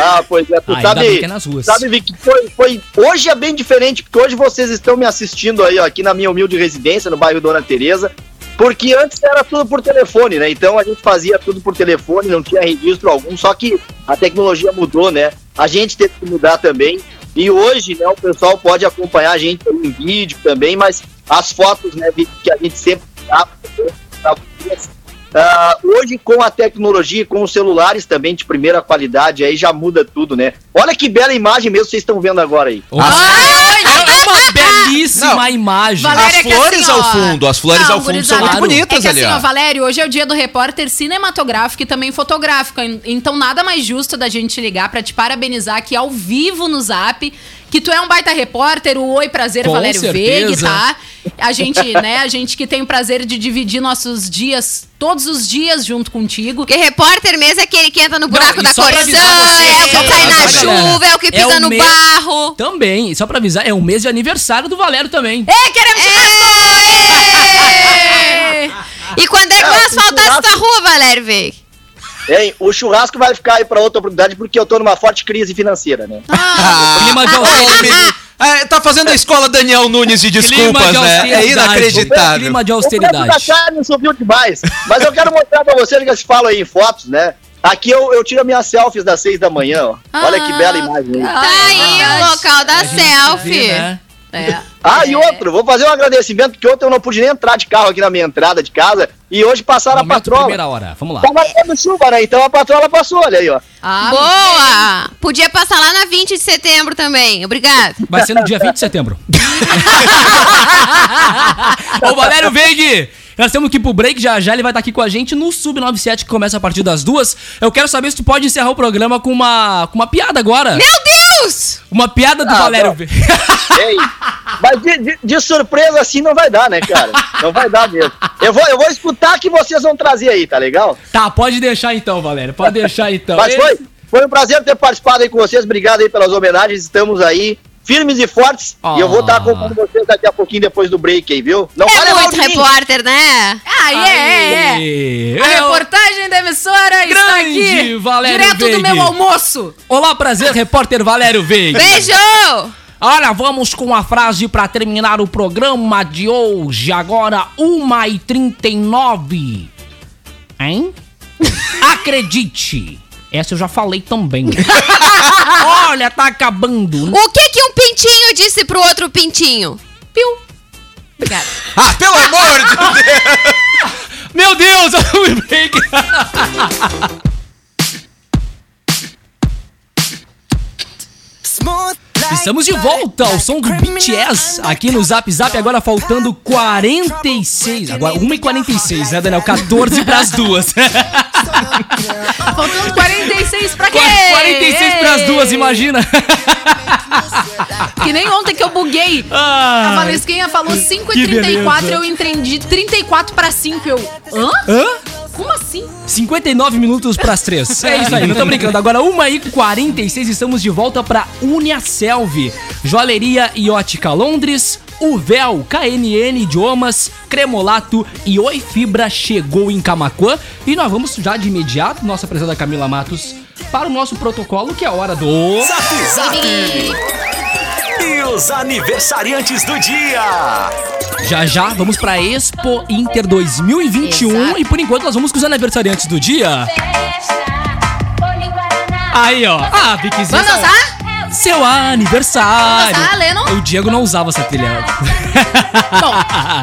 Ah, pois é, tu Ah, sabe, é nas ruas. sabe, Vic, foi, foi, hoje é bem diferente, porque hoje vocês estão me assistindo aí, ó, aqui na minha humilde residência, no bairro Dona Teresa, porque antes era tudo por telefone, né, então a gente fazia tudo por telefone, não tinha registro algum, só que a tecnologia mudou, né, a gente teve que mudar também, e hoje, né, o pessoal pode acompanhar a gente em vídeo também, mas as fotos, né, Vic, que a gente sempre grava, ah, hoje, com a tecnologia, com os celulares também de primeira qualidade, aí já muda tudo, né? Olha que bela imagem mesmo vocês estão vendo agora aí. É uma belíssima Não. imagem. Valério, As é que flores assim, ao fundo, as flores Não, ao fundo são muito bonitas É que ali, assim, ó, ó. Valério, hoje é o dia do repórter cinematográfico e também fotográfico. Então nada mais justo da gente ligar pra te parabenizar aqui ao vivo no Zap. Que tu é um baita repórter, o Oi Prazer Com Valério certeza. Veig, tá? A gente, né, a gente que tem o prazer de dividir nossos dias, todos os dias junto contigo. Porque repórter mesmo é aquele que entra no buraco e da corção, você, é o que só pra cai na galera. chuva, é o que É pisa o no me- barro. Também, e só pra avisar, é o mês de aniversário do Valério também. Ei, queremos Ê! E quando é que É, vai o asfaltar essa rua, Valério Veig? Hein? O churrasco vai ficar aí para outra oportunidade porque eu tô numa forte crise financeira, né? Clima de Ah, austeridade. é, tá fazendo a escola Daniel Nunes de desculpas, de né? É austeridade. inacreditável. Clima de O preço da austeridade. carne subiu demais. Mas eu quero mostrar pra vocês que eles falam aí em fotos, né? Aqui eu, eu tiro minhas selfies das seis da manhã, ó. Olha que bela imagem. hein? Tá aí o local da selfie. Vê, né? É. Ah, e outro, vou fazer um agradecimento, porque ontem eu não pude nem entrar de carro aqui na minha entrada de casa, e hoje passaram a Momento patrola. primeira hora, vamos lá. Tava tendo chuva, né? Então a patrola passou, olha aí, ó. Ah, Boa! Podia passar lá na 20 de setembro também. Obrigado. Vai ser no dia 20 de setembro. Ô, Valério Veig! Nós temos que ir pro break já já. Ele vai estar aqui com a gente no Sub-97, que começa a partir das duas. Eu quero saber se tu pode encerrar o programa com uma, com uma piada agora. Meu Deus! Uma piada do Ah, Valério. Ei, mas de, de- de surpresa assim não vai dar, né, cara? Não vai dar mesmo. Eu vou, eu vou escutar que vocês vão trazer aí, tá legal? Tá, pode deixar então, Valério. Pode deixar então. Mas foi, foi um prazer ter participado aí com vocês. Obrigado aí pelas homenagens. Estamos aí firmes e fortes. Ah. E eu vou estar acompanhando vocês daqui a pouquinho depois do break aí, viu? Não É fale mal muito repórter, né? Ah, é, é, é. A reportagem da emissora está Grande aqui. Valério direto Veig. do meu almoço. Olá, prazer, repórter Valério Veig. Beijo! Olha, vamos com a frase pra terminar o programa de hoje. Agora, 1h39. Hein? Acredite. Essa eu já falei também. Olha, tá acabando. O que que um pintinho disse pro outro pintinho? Piu. Obrigada. Ah, pelo amor de Deus! Meu Deus, o break. Estamos de volta ao som do BTS aqui no Zap Zap, agora faltando 46. Agora 1h46, né, Daniel? 14 pras duas. Faltando 46 pra quê? 46 pras duas, imagina. Que nem ontem que eu buguei. A. Valesquinha falou 5 que e 34 beleza. eu entendi 34 pra 5. Eu, hã? Hã? Como assim? 59 minutos pras três. É isso aí, não tô brincando. Agora, 1h46, estamos de volta pra Uniaselv. Joalheria e Ótica Londres, o Véu, KNN Idiomas, Cremolato e Oi Fibra chegou em Camacuã. E nós vamos já de imediato, nossa presença Camila Matos, para o nosso protocolo, que é a hora do... Zap Zap. E os aniversariantes do dia. Já já vamos pra Expo Inter 2021 Exato. e por enquanto nós vamos com os aniversariantes do dia. Aí, ó. Ah, Vicky Vamos dançar? Seu aniversário. Dançar, Lennon? O Diego não usava essa trilha. Bom,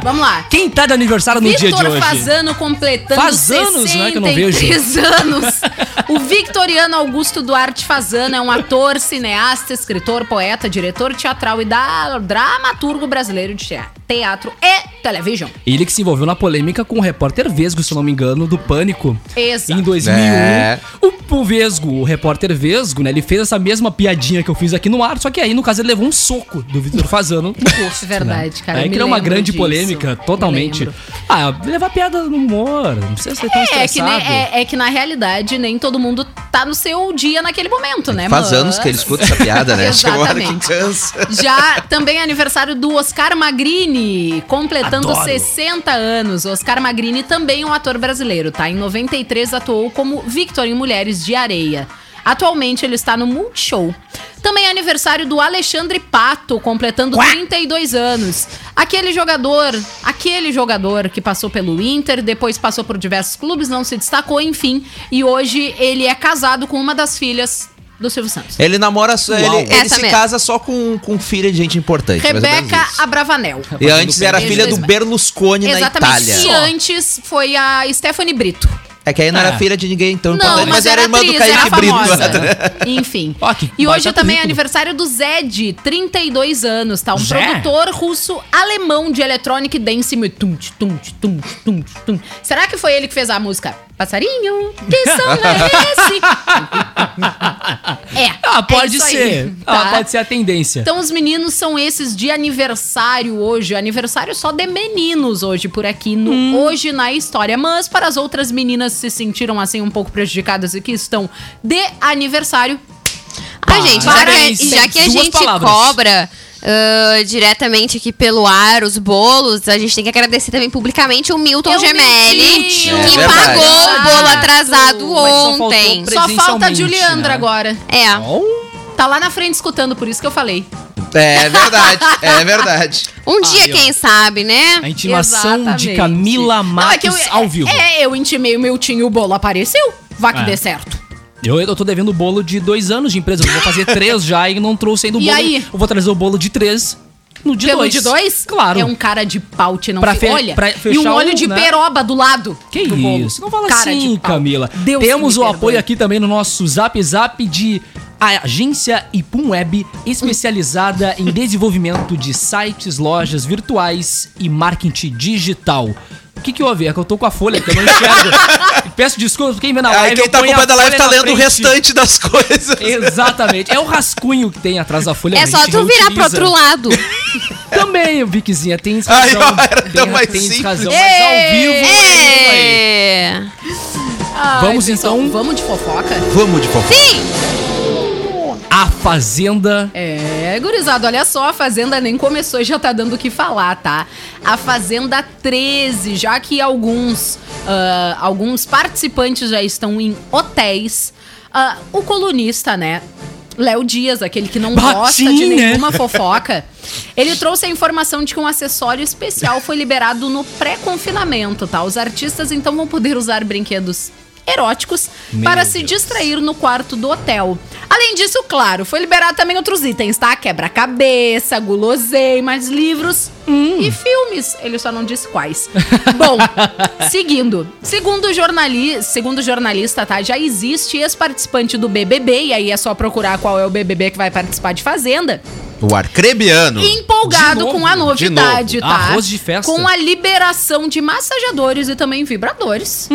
vamos lá. Quem tá de aniversário no dia de hoje? Fazano completando Faz anos, né, que eu não vejo. 63 anos. O Victoriano Augusto Duarte Fazano é um ator, cineasta, escritor, poeta, diretor teatral e da dramaturgo brasileiro de tea- teatro e televisão. Ele que se envolveu na polêmica com o repórter Vesgo, se eu não me engano, do Pânico. Exato. Em 2001, É. o, o Vesgo, o repórter Vesgo, né, ele fez essa mesma piadinha que eu fiz aqui no ar, só que aí, no caso, ele levou um soco do Vitor Fazano no rosto. Verdade, né? cara, Aí criou uma grande disso. polêmica, Me totalmente. Ah, levar piada no humor, não precisa ser tão É que, estressado. né, é, é que na realidade nem todo mundo tá no seu dia naquele momento, né, Faz mas- anos que ele escuta essa piada, né? Chega uma hora que cansa. Já também é aniversário do Oscar Magrini, completando Adoro. 60 anos. Oscar Magrini também é um ator brasileiro, tá? Em 93 atuou como Victor em Mulheres de Areia. Atualmente ele está no Multishow. Também é aniversário do Alexandre Pato, completando 32 anos. Aquele jogador, aquele jogador que passou pelo Inter, depois passou por diversos clubes, não se destacou, enfim. E hoje ele é casado com uma das filhas do Silvio Santos. Ele namora, só- ele, ele se mesmo. casa só com, com filha de gente importante. Rebeca. Abravanel. E antes era filha do Exatamente. Berlusconi na Exatamente. Itália. E antes foi a Stephanie Brito. É que aí não É. era filha de ninguém tão Não, mas, mas, era, irmã atriz, do Kaique era Brito. famosa. Enfim. Ó, que e hoje também é aniversário do Zed, 32 anos, tá? Um Zé? produtor russo-alemão de electronic dance. tum, tch, tum, tch, tum. Será que foi ele que fez a música Passarinho? Que som é esse? é. Ah, pode é isso aí, ser. tá? Ah, pode ser a tendência. Então os meninos são esses de aniversário hoje. Aniversário só de meninos hoje por aqui no Hum. Hoje na História. Mas para as outras meninas se sentiram assim um pouco prejudicadas e que estão de aniversário. Ah, gente, já que, já que a gente palavras. cobra ah, diretamente aqui pelo ar os bolos, a gente tem que agradecer também publicamente o Milton É Gemelli, que É pagou o bolo atrasado Mas só ontem. pre- Só falta a Juliandra né? agora. É. Tá lá na frente escutando, por isso que eu falei. É verdade, é verdade. Um dia, Aí, ó. quem sabe, né? A intimação de Exatamente. Camila Não, Matos é que eu, ao vivo. É, eu intimei o Miltinho e o bolo apareceu. Vá que É. dê certo. Eu, eu tô devendo o bolo de dois anos de empresa. Eu vou fazer três já e não trouxe ainda o E bolo. aí? Eu vou trazer o bolo de três no de Pelo dois. de dois? Claro. É um cara de pau, te não Pra fi- fe- Olha, pra e um olho o, de né? peroba do lado Que do isso? Não fala Cara assim. Camila. Deus Temos o apoio aqui também no nosso Zap Zap de Agência Ipum Web, especializada em desenvolvimento de sites, lojas virtuais e marketing digital. O que que houve? É que eu tô com a folha que eu não enxergo. Peço desculpas, quem vê na live. Aí quem tá acompanhando a live tá lendo o restante das coisas. Exatamente. É o rascunho que tem atrás da folha. É só tu virar pro outro lado. Também, Vickzinha, tem Aí, razão. ó, era tão tem, mais tem simples. razão, mas ao vivo é isso aí. Ai, Vamos, então? Vamos de fofoca? Vamos de fofoca. Sim! Fazenda É, gurizada, olha só, a Fazenda nem começou e já tá dando o que falar, tá? A Fazenda 13, já que alguns, ah, alguns participantes já estão em hotéis, ah, o colunista, né? Léo Dias, aquele que não Bah, gosta de né? nenhuma fofoca, ele trouxe a informação de que um acessório especial foi liberado no pré-confinamento, tá? Os artistas então vão poder usar brinquedos eróticos Meu para se Deus. distrair no quarto do hotel. Além disso, claro, foi liberado também outros itens, tá? Quebra-cabeça, guloseimas, livros e filmes. Ele só não disse quais. Bom, seguindo. Segundo o, jornali segundo o jornalista, tá? Já existe ex-participante do BBB, e aí é só procurar qual é o BBB que vai participar de Fazenda. O arcrebiano. Empolgado novo, com a de novidade, tá? Arroz de festa. Com a liberação de massajadores e também vibradores.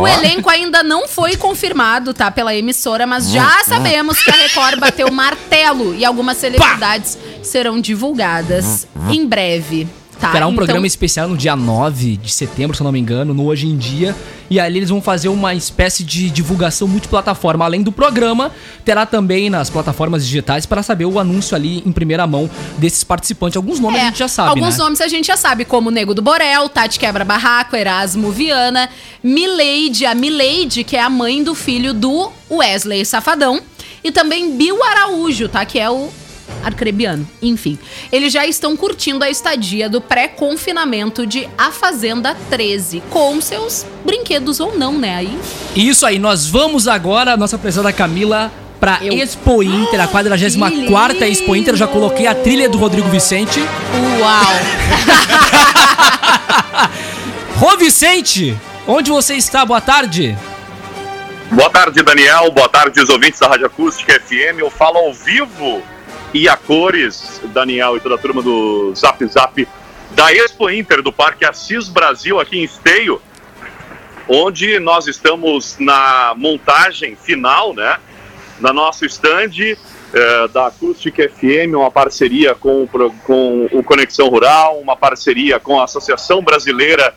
O elenco ainda não foi confirmado, tá? Pela emissora, mas já sabemos que a Record bateu martelo e algumas celebridades serão divulgadas em breve. Tá? Terá um Então, programa especial no dia 9 de setembro, se eu não me engano, no Hoje em Dia. E ali eles vão fazer uma espécie de divulgação multiplataforma. Além do programa, terá também nas plataformas digitais para saber o anúncio ali em primeira mão desses participantes. Alguns nomes É, a gente já sabe, Alguns né? nomes a gente já sabe, como Nego do Borel, Tati Quebra Barraco, Erasmo Viana, Mileide, a Mileide, que é a mãe do filho do Wesley Safadão, e também Bill Araújo, tá? Que é o arcrebiano. Enfim, eles já estão curtindo a estadia do pré-confinamento de A Fazenda 13, com seus brinquedos ou não, né? Aí Isso aí, nós vamos agora, nossa prezada Camila, pra Eu- Expo Inter, a 44 Que Expo Inter. Eu já coloquei a trilha do Rodrigo Vicente. Uau! Rô Vicente, onde você está? Boa tarde. Boa tarde, Daniel. Boa tarde, os ouvintes da Rádio Acústica FM. Eu falo ao vivo e a cores, Daniel e toda a turma do Zap Zap da Expo Inter do Parque Assis Brasil aqui em Esteio, onde nós estamos na montagem final, né? Na nosso stand eh, da Acústica FM, uma parceria com, com o Conexão Rural, uma parceria com a Associação Brasileira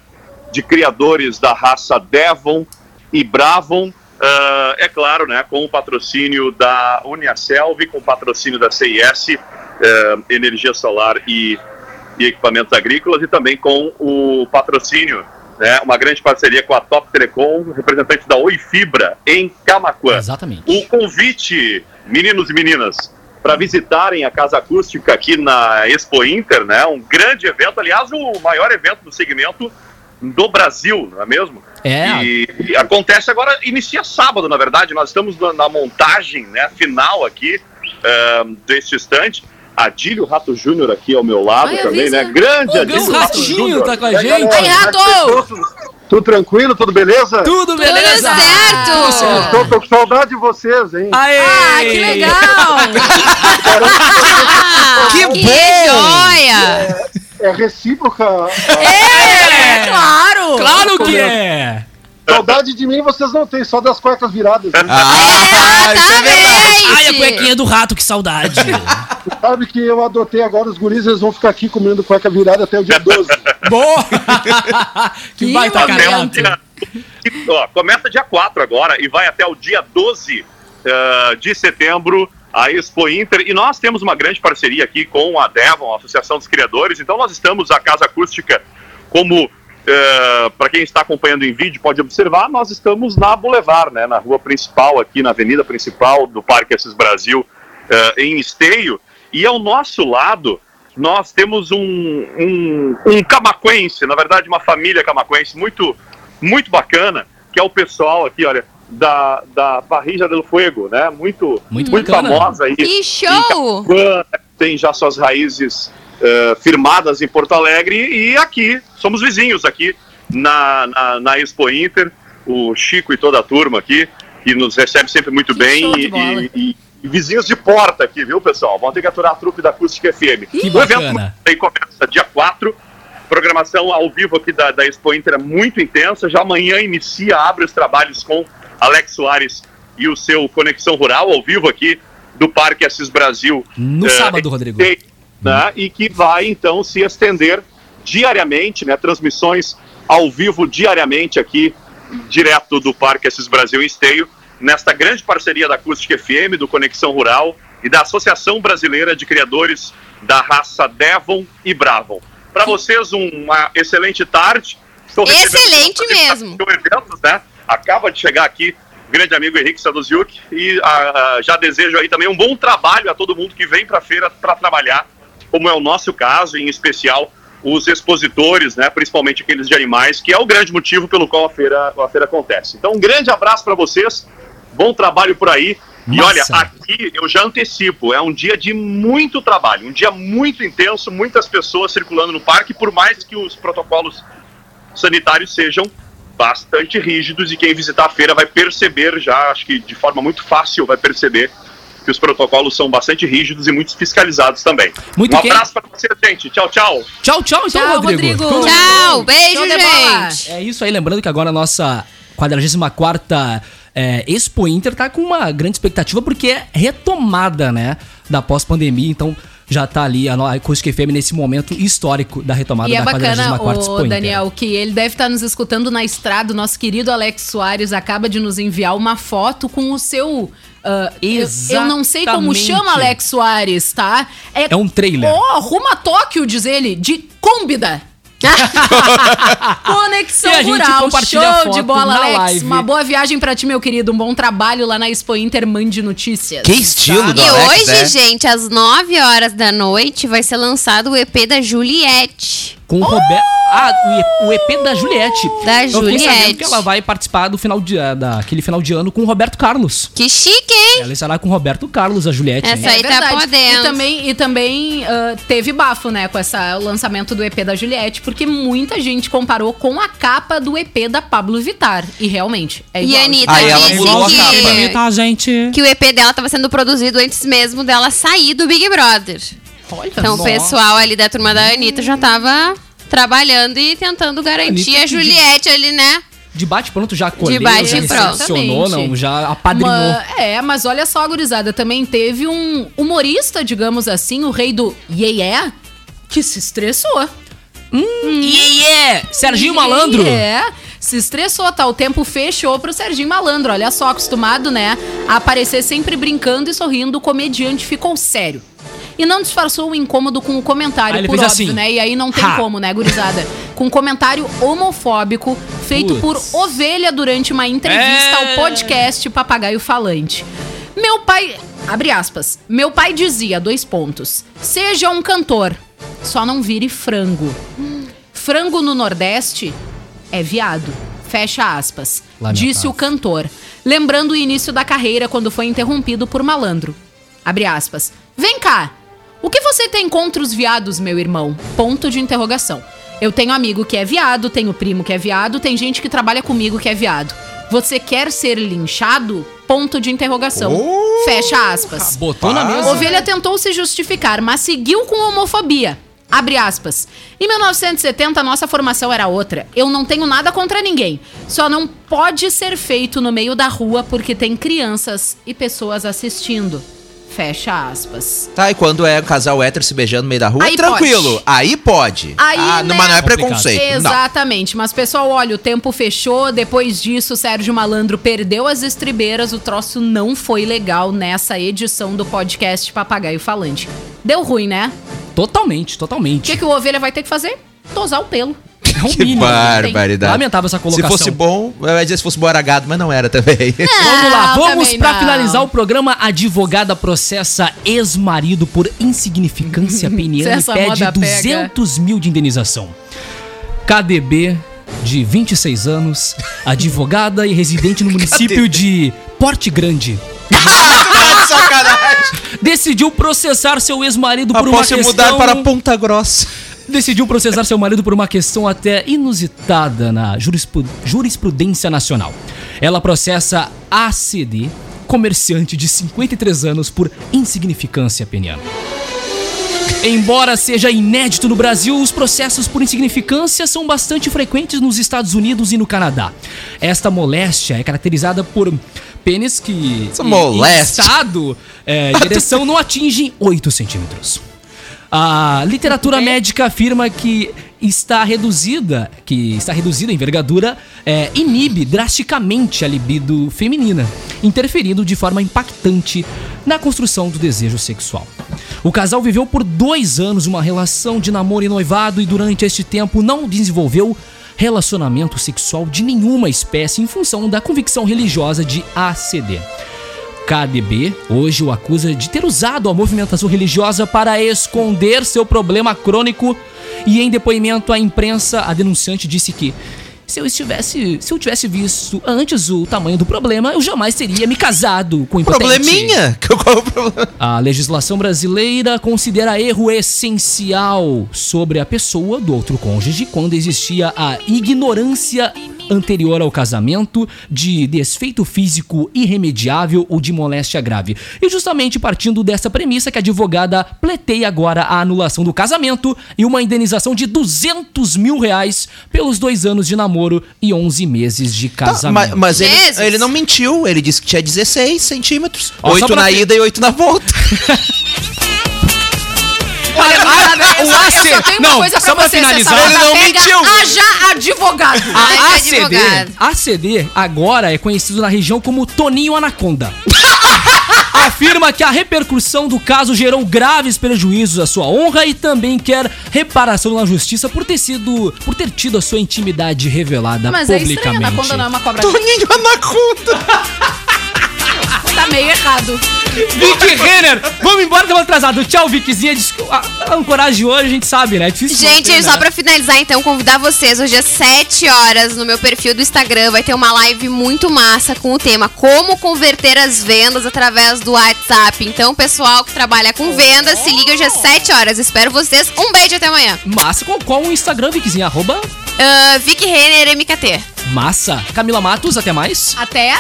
de Criadores da Raça Devon e Bravon, ah, é claro, né, com o patrocínio da Uniaselv, com o patrocínio da CIS, eh, Energia Solar e, e Equipamentos Agrícolas, e também com o patrocínio, né, uma grande parceria com a Top Telecom, representante da Oi Fibra, em Camacuã. Exatamente. O convite, meninos e meninas, para visitarem a Casa Acústica aqui na Expo Inter, né? Um grande evento, aliás, o maior evento do segmento do Brasil, não é mesmo? É. E, e acontece agora, inicia sábado, na verdade. Nós estamos na, na montagem né, final aqui ahn, deste estante. Adílio Rato Júnior aqui ao meu lado Ai, também, né? Grande O Adílio Ratinho Júnior. tá com a gente. Aí, Rato! Tudo tranquilo, tudo beleza? Tudo Tudo beleza? certo! Tô, tô com saudade de vocês, hein? Aê! Ah, que legal! Que que bom! joia! É recíproca. É, claro! Claro que é! Saudade de mim vocês não têm, só das cuecas viradas. hein? Ah, isso é verdade. Ai, a cuequinha do rato, que saudade! Sabe que eu adotei agora os guris, eles vão ficar aqui comendo cueca virada até o dia 12. Boa! que Que baita dia, ó, começa dia 4 agora e vai até o dia 12 eh, de setembro a Expo Inter. E nós temos uma grande parceria aqui com a Devon, a Associação dos Criadores. Então nós estamos, a Casa Acústica, como para quem está acompanhando em vídeo pode observar, nós estamos na Boulevard, né, na rua principal aqui, na avenida principal do Parque Assis Brasil, eh, em Esteio. E ao nosso lado, nós temos um, um, um camaquense, na verdade uma família camaquense muito, muito bacana, que é o pessoal aqui, olha, da, da Parrilla del Fuego, né? Muito, Muito bacana. famosa aí. Que show! Tem já suas raízes eh, firmadas em Porto Alegre e aqui, somos vizinhos aqui na, na, na Expo Inter, o Chico e toda a turma aqui, que nos recebe sempre muito Que bem e, e- e- vizinhos de porta aqui, viu, pessoal? Vão ter que aturar a trupe da Acústica FM. Que o evento bacana. aí começa dia 4, programação ao vivo aqui da, da Expo Inter é muito intensa, já amanhã inicia, abre os trabalhos com Alex Soares e o seu Conexão Rural ao vivo aqui do Parque Assis Brasil. No eh, sábado, Rodrigo. né, e que vai então se estender diariamente, né, transmissões ao vivo diariamente aqui, direto do Parque Assis Brasil em Esteio, nesta grande parceria da Acústica FM, do Conexão Rural e da Associação Brasileira de Criadores da Raça Devon e Bravon. Para vocês, uma excelente tarde. Estou Excelente mesmo. eventos, né? Acaba de chegar aqui grande amigo Henrique Sadoziuk e ah, ah, já desejo aí também um bom trabalho a todo mundo que vem para a feira para trabalhar, como é o nosso caso, em especial os expositores, né, principalmente aqueles de animais, que é o grande motivo pelo qual a feira, a feira acontece. Então, um grande abraço para vocês, bom trabalho por aí. E Massa. olha, aqui eu já antecipo, é um dia de muito trabalho, um dia muito intenso, muitas pessoas circulando no parque, por mais que os protocolos sanitários sejam bastante rígidos e quem visitar a feira vai perceber já, acho que de forma muito fácil vai perceber que os protocolos são bastante rígidos e muito fiscalizados também. Muito um abraço para você, gente. Tchau, tchau. Tchau, tchau, então, Tchau, Rodrigo. Rodrigo. Tchau, beijo, gente! É isso aí, lembrando que agora a nossa 44 é, Expo Inter tá com uma grande expectativa porque é retomada, né, da pós-pandemia, então já tá ali a a Acústica FM nesse momento histórico da retomada E é da bacana, 44 Expo o Inter. Daniel, que ele deve estar nos escutando na estrada. O nosso querido Alex Soares acaba de nos enviar uma foto com o seu. ah, eu, eu não sei como chama Alex Soares, tá? É um trailer. Ó, rumo a Tóquio, diz ele, de Cômbida. Conexão E a gente Rural, show foto de bola, na Alex. live. Uma boa viagem pra ti, meu querido. Um bom trabalho lá na Expo Inter Mande Notícias. Que estilo do E Alex, hoje, né? gente, às 9 horas da noite, vai ser lançado o EP da Juliette. Com o Roberto. Ah, o EP, da Juliette. Da Eu fiquei sabendo Juliette. que ela vai participar do final de, daquele final de ano com o Roberto Carlos. Que chique, hein? Ela estará com o Roberto Carlos, a Juliette. Essa hein? aí tá podendo. E também, e também ah, teve bafo, né, com essa, o lançamento do EP da Juliette, porque muita gente comparou com a capa do EP da Pablo Vittar. E realmente, é E igual. a Anitta Aí ela disse mudou a que, capa, né? Tá, gente? que o EP dela tava sendo produzido antes mesmo dela sair do Big Brother. Olha Então o pessoal ali da turma da Anitta já tava trabalhando e tentando garantir Anitta a Juliette ali, né? De bate pronto já colheu, De bate já recepcionou, Exatamente. não, já apadrinhou. Ma- é, mas olha só, gurizada, também teve um humorista, digamos assim, o rei do yeah, yeah que se estressou. Yeah, yeah! Serginho Malandro! É, se estressou, tá? O tempo fechou pro Serginho Malandro. Olha só, acostumado, né? A aparecer sempre brincando e sorrindo, o comediante ficou sério. E não disfarçou o incômodo com o comentário, Ah, por óbvio, assim. né? E aí não tem Ha. como, né, gurizada? Com um comentário homofóbico feito Putz. por ovelha durante uma entrevista É. ao podcast Papagaio Falante. Meu pai. Abre aspas. Meu pai dizia, dois pontos. Seja um cantor, só não vire frango. Frango no Nordeste é viado. Fecha aspas. Lamentável. Disse o cantor. Lembrando o início da carreira quando foi interrompido por malandro. Abre aspas. Vem cá. O que você tem contra os viados, meu irmão? Ponto de interrogação. Eu tenho amigo que é viado, tenho primo que é viado, tem gente que trabalha comigo que é viado. Você quer ser linchado? Ponto de interrogação. Fecha aspas. Botou na mesa. Ovelha tentou se justificar, mas seguiu com homofobia. Abre aspas. Em 1970, nossa formação era outra. Eu não tenho nada contra ninguém. Só não pode ser feito no meio da rua porque tem crianças e pessoas assistindo. Fecha aspas. Tá, e quando é casal hétero se beijando no meio da rua, Aí tranquilo. pode. Aí pode. Aí, ah, né? Mas não é preconceito. Não. Exatamente. Mas, pessoal, olha, o tempo fechou. Depois disso, o Sérgio Malandro perdeu as estribeiras. O troço não foi legal nessa edição do podcast Papagaio Falante. Deu ruim, né? Totalmente, O totalmente. que, que o Ovelha vai ter que fazer? Tosar o pelo. É o Que mínimo. barbaridade. Lamentável essa Se colocação. fosse bom, eu ia dizer se fosse bom era gado, mas não era também. Vamos lá, Não, vamos também pra não. finalizar o programa. Advogada processa ex-marido por insignificância peniana e pede moda pega. 200 mil de indenização. KDB, de 26 anos, advogada e residente no município de Porte Grande. Decidiu processar seu ex-marido por uma questão... mudar para Ponta Grossa. decidiu processar seu marido por uma questão até inusitada na jurisprudência nacional. Ela processa ACD, comerciante de 53 anos, por insignificância peniana. Embora seja inédito no Brasil, os processos por insignificância são bastante frequentes nos Estados Unidos e no Canadá. Esta moléstia é caracterizada por pênis que em estado é, de ereção não atingem 8 centímetros. A literatura médica afirma que está reduzida, que está reduzida a envergadura, é, inibe drasticamente a libido feminina, interferindo de forma impactante na construção do desejo sexual. O casal viveu por dois anos uma relação de namoro e noivado e durante este tempo não desenvolveu relacionamento sexual de nenhuma espécie em função da convicção religiosa de ACD. KDB hoje o acusa de ter usado a movimentação religiosa para esconder seu problema crônico e em depoimento à imprensa a denunciante disse que se eu estivesse, se eu tivesse visto antes o tamanho do problema, eu jamais teria me casado com o impotente. Probleminha? Qual é o problema? A legislação brasileira considera erro essencial sobre a pessoa do outro cônjuge quando existia a ignorância anterior ao casamento de desfeito físico irremediável ou de moléstia grave. E justamente partindo dessa premissa que a advogada pleiteia agora a anulação do casamento e uma indenização de 200 mil reais pelos dois anos de namoro e 11 meses de Tá, casamento. mas mas ele, Meses? ele não mentiu, ele disse que tinha 16 centímetros. Ó, só 8 pra na ter- ida e 8 na volta. Olha, o só, eu AC só tenho não, só pra pra finalizar. Ele não mentiu. Haja advogado. A ACD, advogado. ACD agora é conhecido na região como Toninho Anaconda. Afirma que a repercussão do caso gerou graves prejuízos à sua honra e também quer reparação na justiça por ter sido, por ter tido a sua intimidade revelada Mas é estranho, publicamente. Anaconda não é uma cobra. Toninho Anaconda. Tá meio errado. Vicky Renner, vamos embora, estamos atrasados. Tchau, Vickyzinha. Desculpa, a ancoragem hoje a gente sabe, né? É difícil. Gente, manter, só né? pra finalizar, então, convidar vocês hoje às 7 horas no meu perfil do Instagram. Vai ter uma live muito massa com o tema Como converter as vendas através do WhatsApp. Então, pessoal que trabalha com vendas, se liga hoje às 7 horas. Espero vocês. Um beijo até amanhã. Massa, qual, qual o Instagram, Vickyzinha? Arroba Uh, Vicky Renner MKT. massa. Camila Matos, até mais. Até.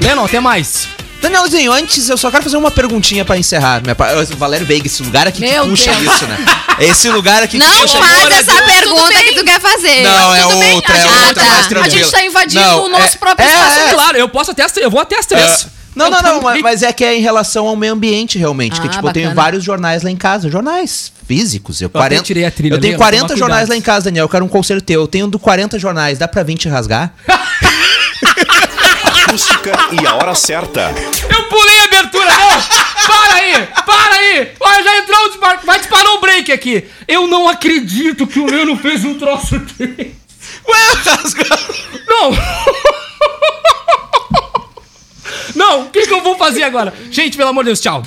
Lennon, até mais. Danielzinho, antes eu só quero fazer uma perguntinha pra encerrar. Minha pa- o Valério Veiga, esse lugar aqui Meu que puxa Deus. isso, né? Esse lugar aqui que Não puxa faz essa Tudo pergunta bem. que tu quer fazer. Não, é Tudo bem, outra, a é gente- outra Ah, mais tá. tranquila. A gente tá invadindo Não, o nosso é- próprio é, espaço. é. Claro, eu posso até as, eu vou até as três. Não, não, não, também. mas- mas é que é em relação ao meio ambiente, realmente. que, Ah, tipo, eu tenho bacana. vários jornais lá em casa. Jornais físicos. Eu, até 40, tirei a trilha eu tenho ali, eu vou 40 tomar jornais cuidado. lá em casa, Daniel. Eu quero um conselho teu. Eu tenho do 40 jornais. Dá pra 20 rasgar? Acústica e a hora certa. Eu pulei a abertura, não! Para aí! Para aí! Olha, já entrou o dispar... Vai disparar o break aqui! Eu não acredito que o Leno fez um troço desse. Ué. Não! Não, o que, que eu vou fazer agora? Gente, pelo amor de Deus, tchau!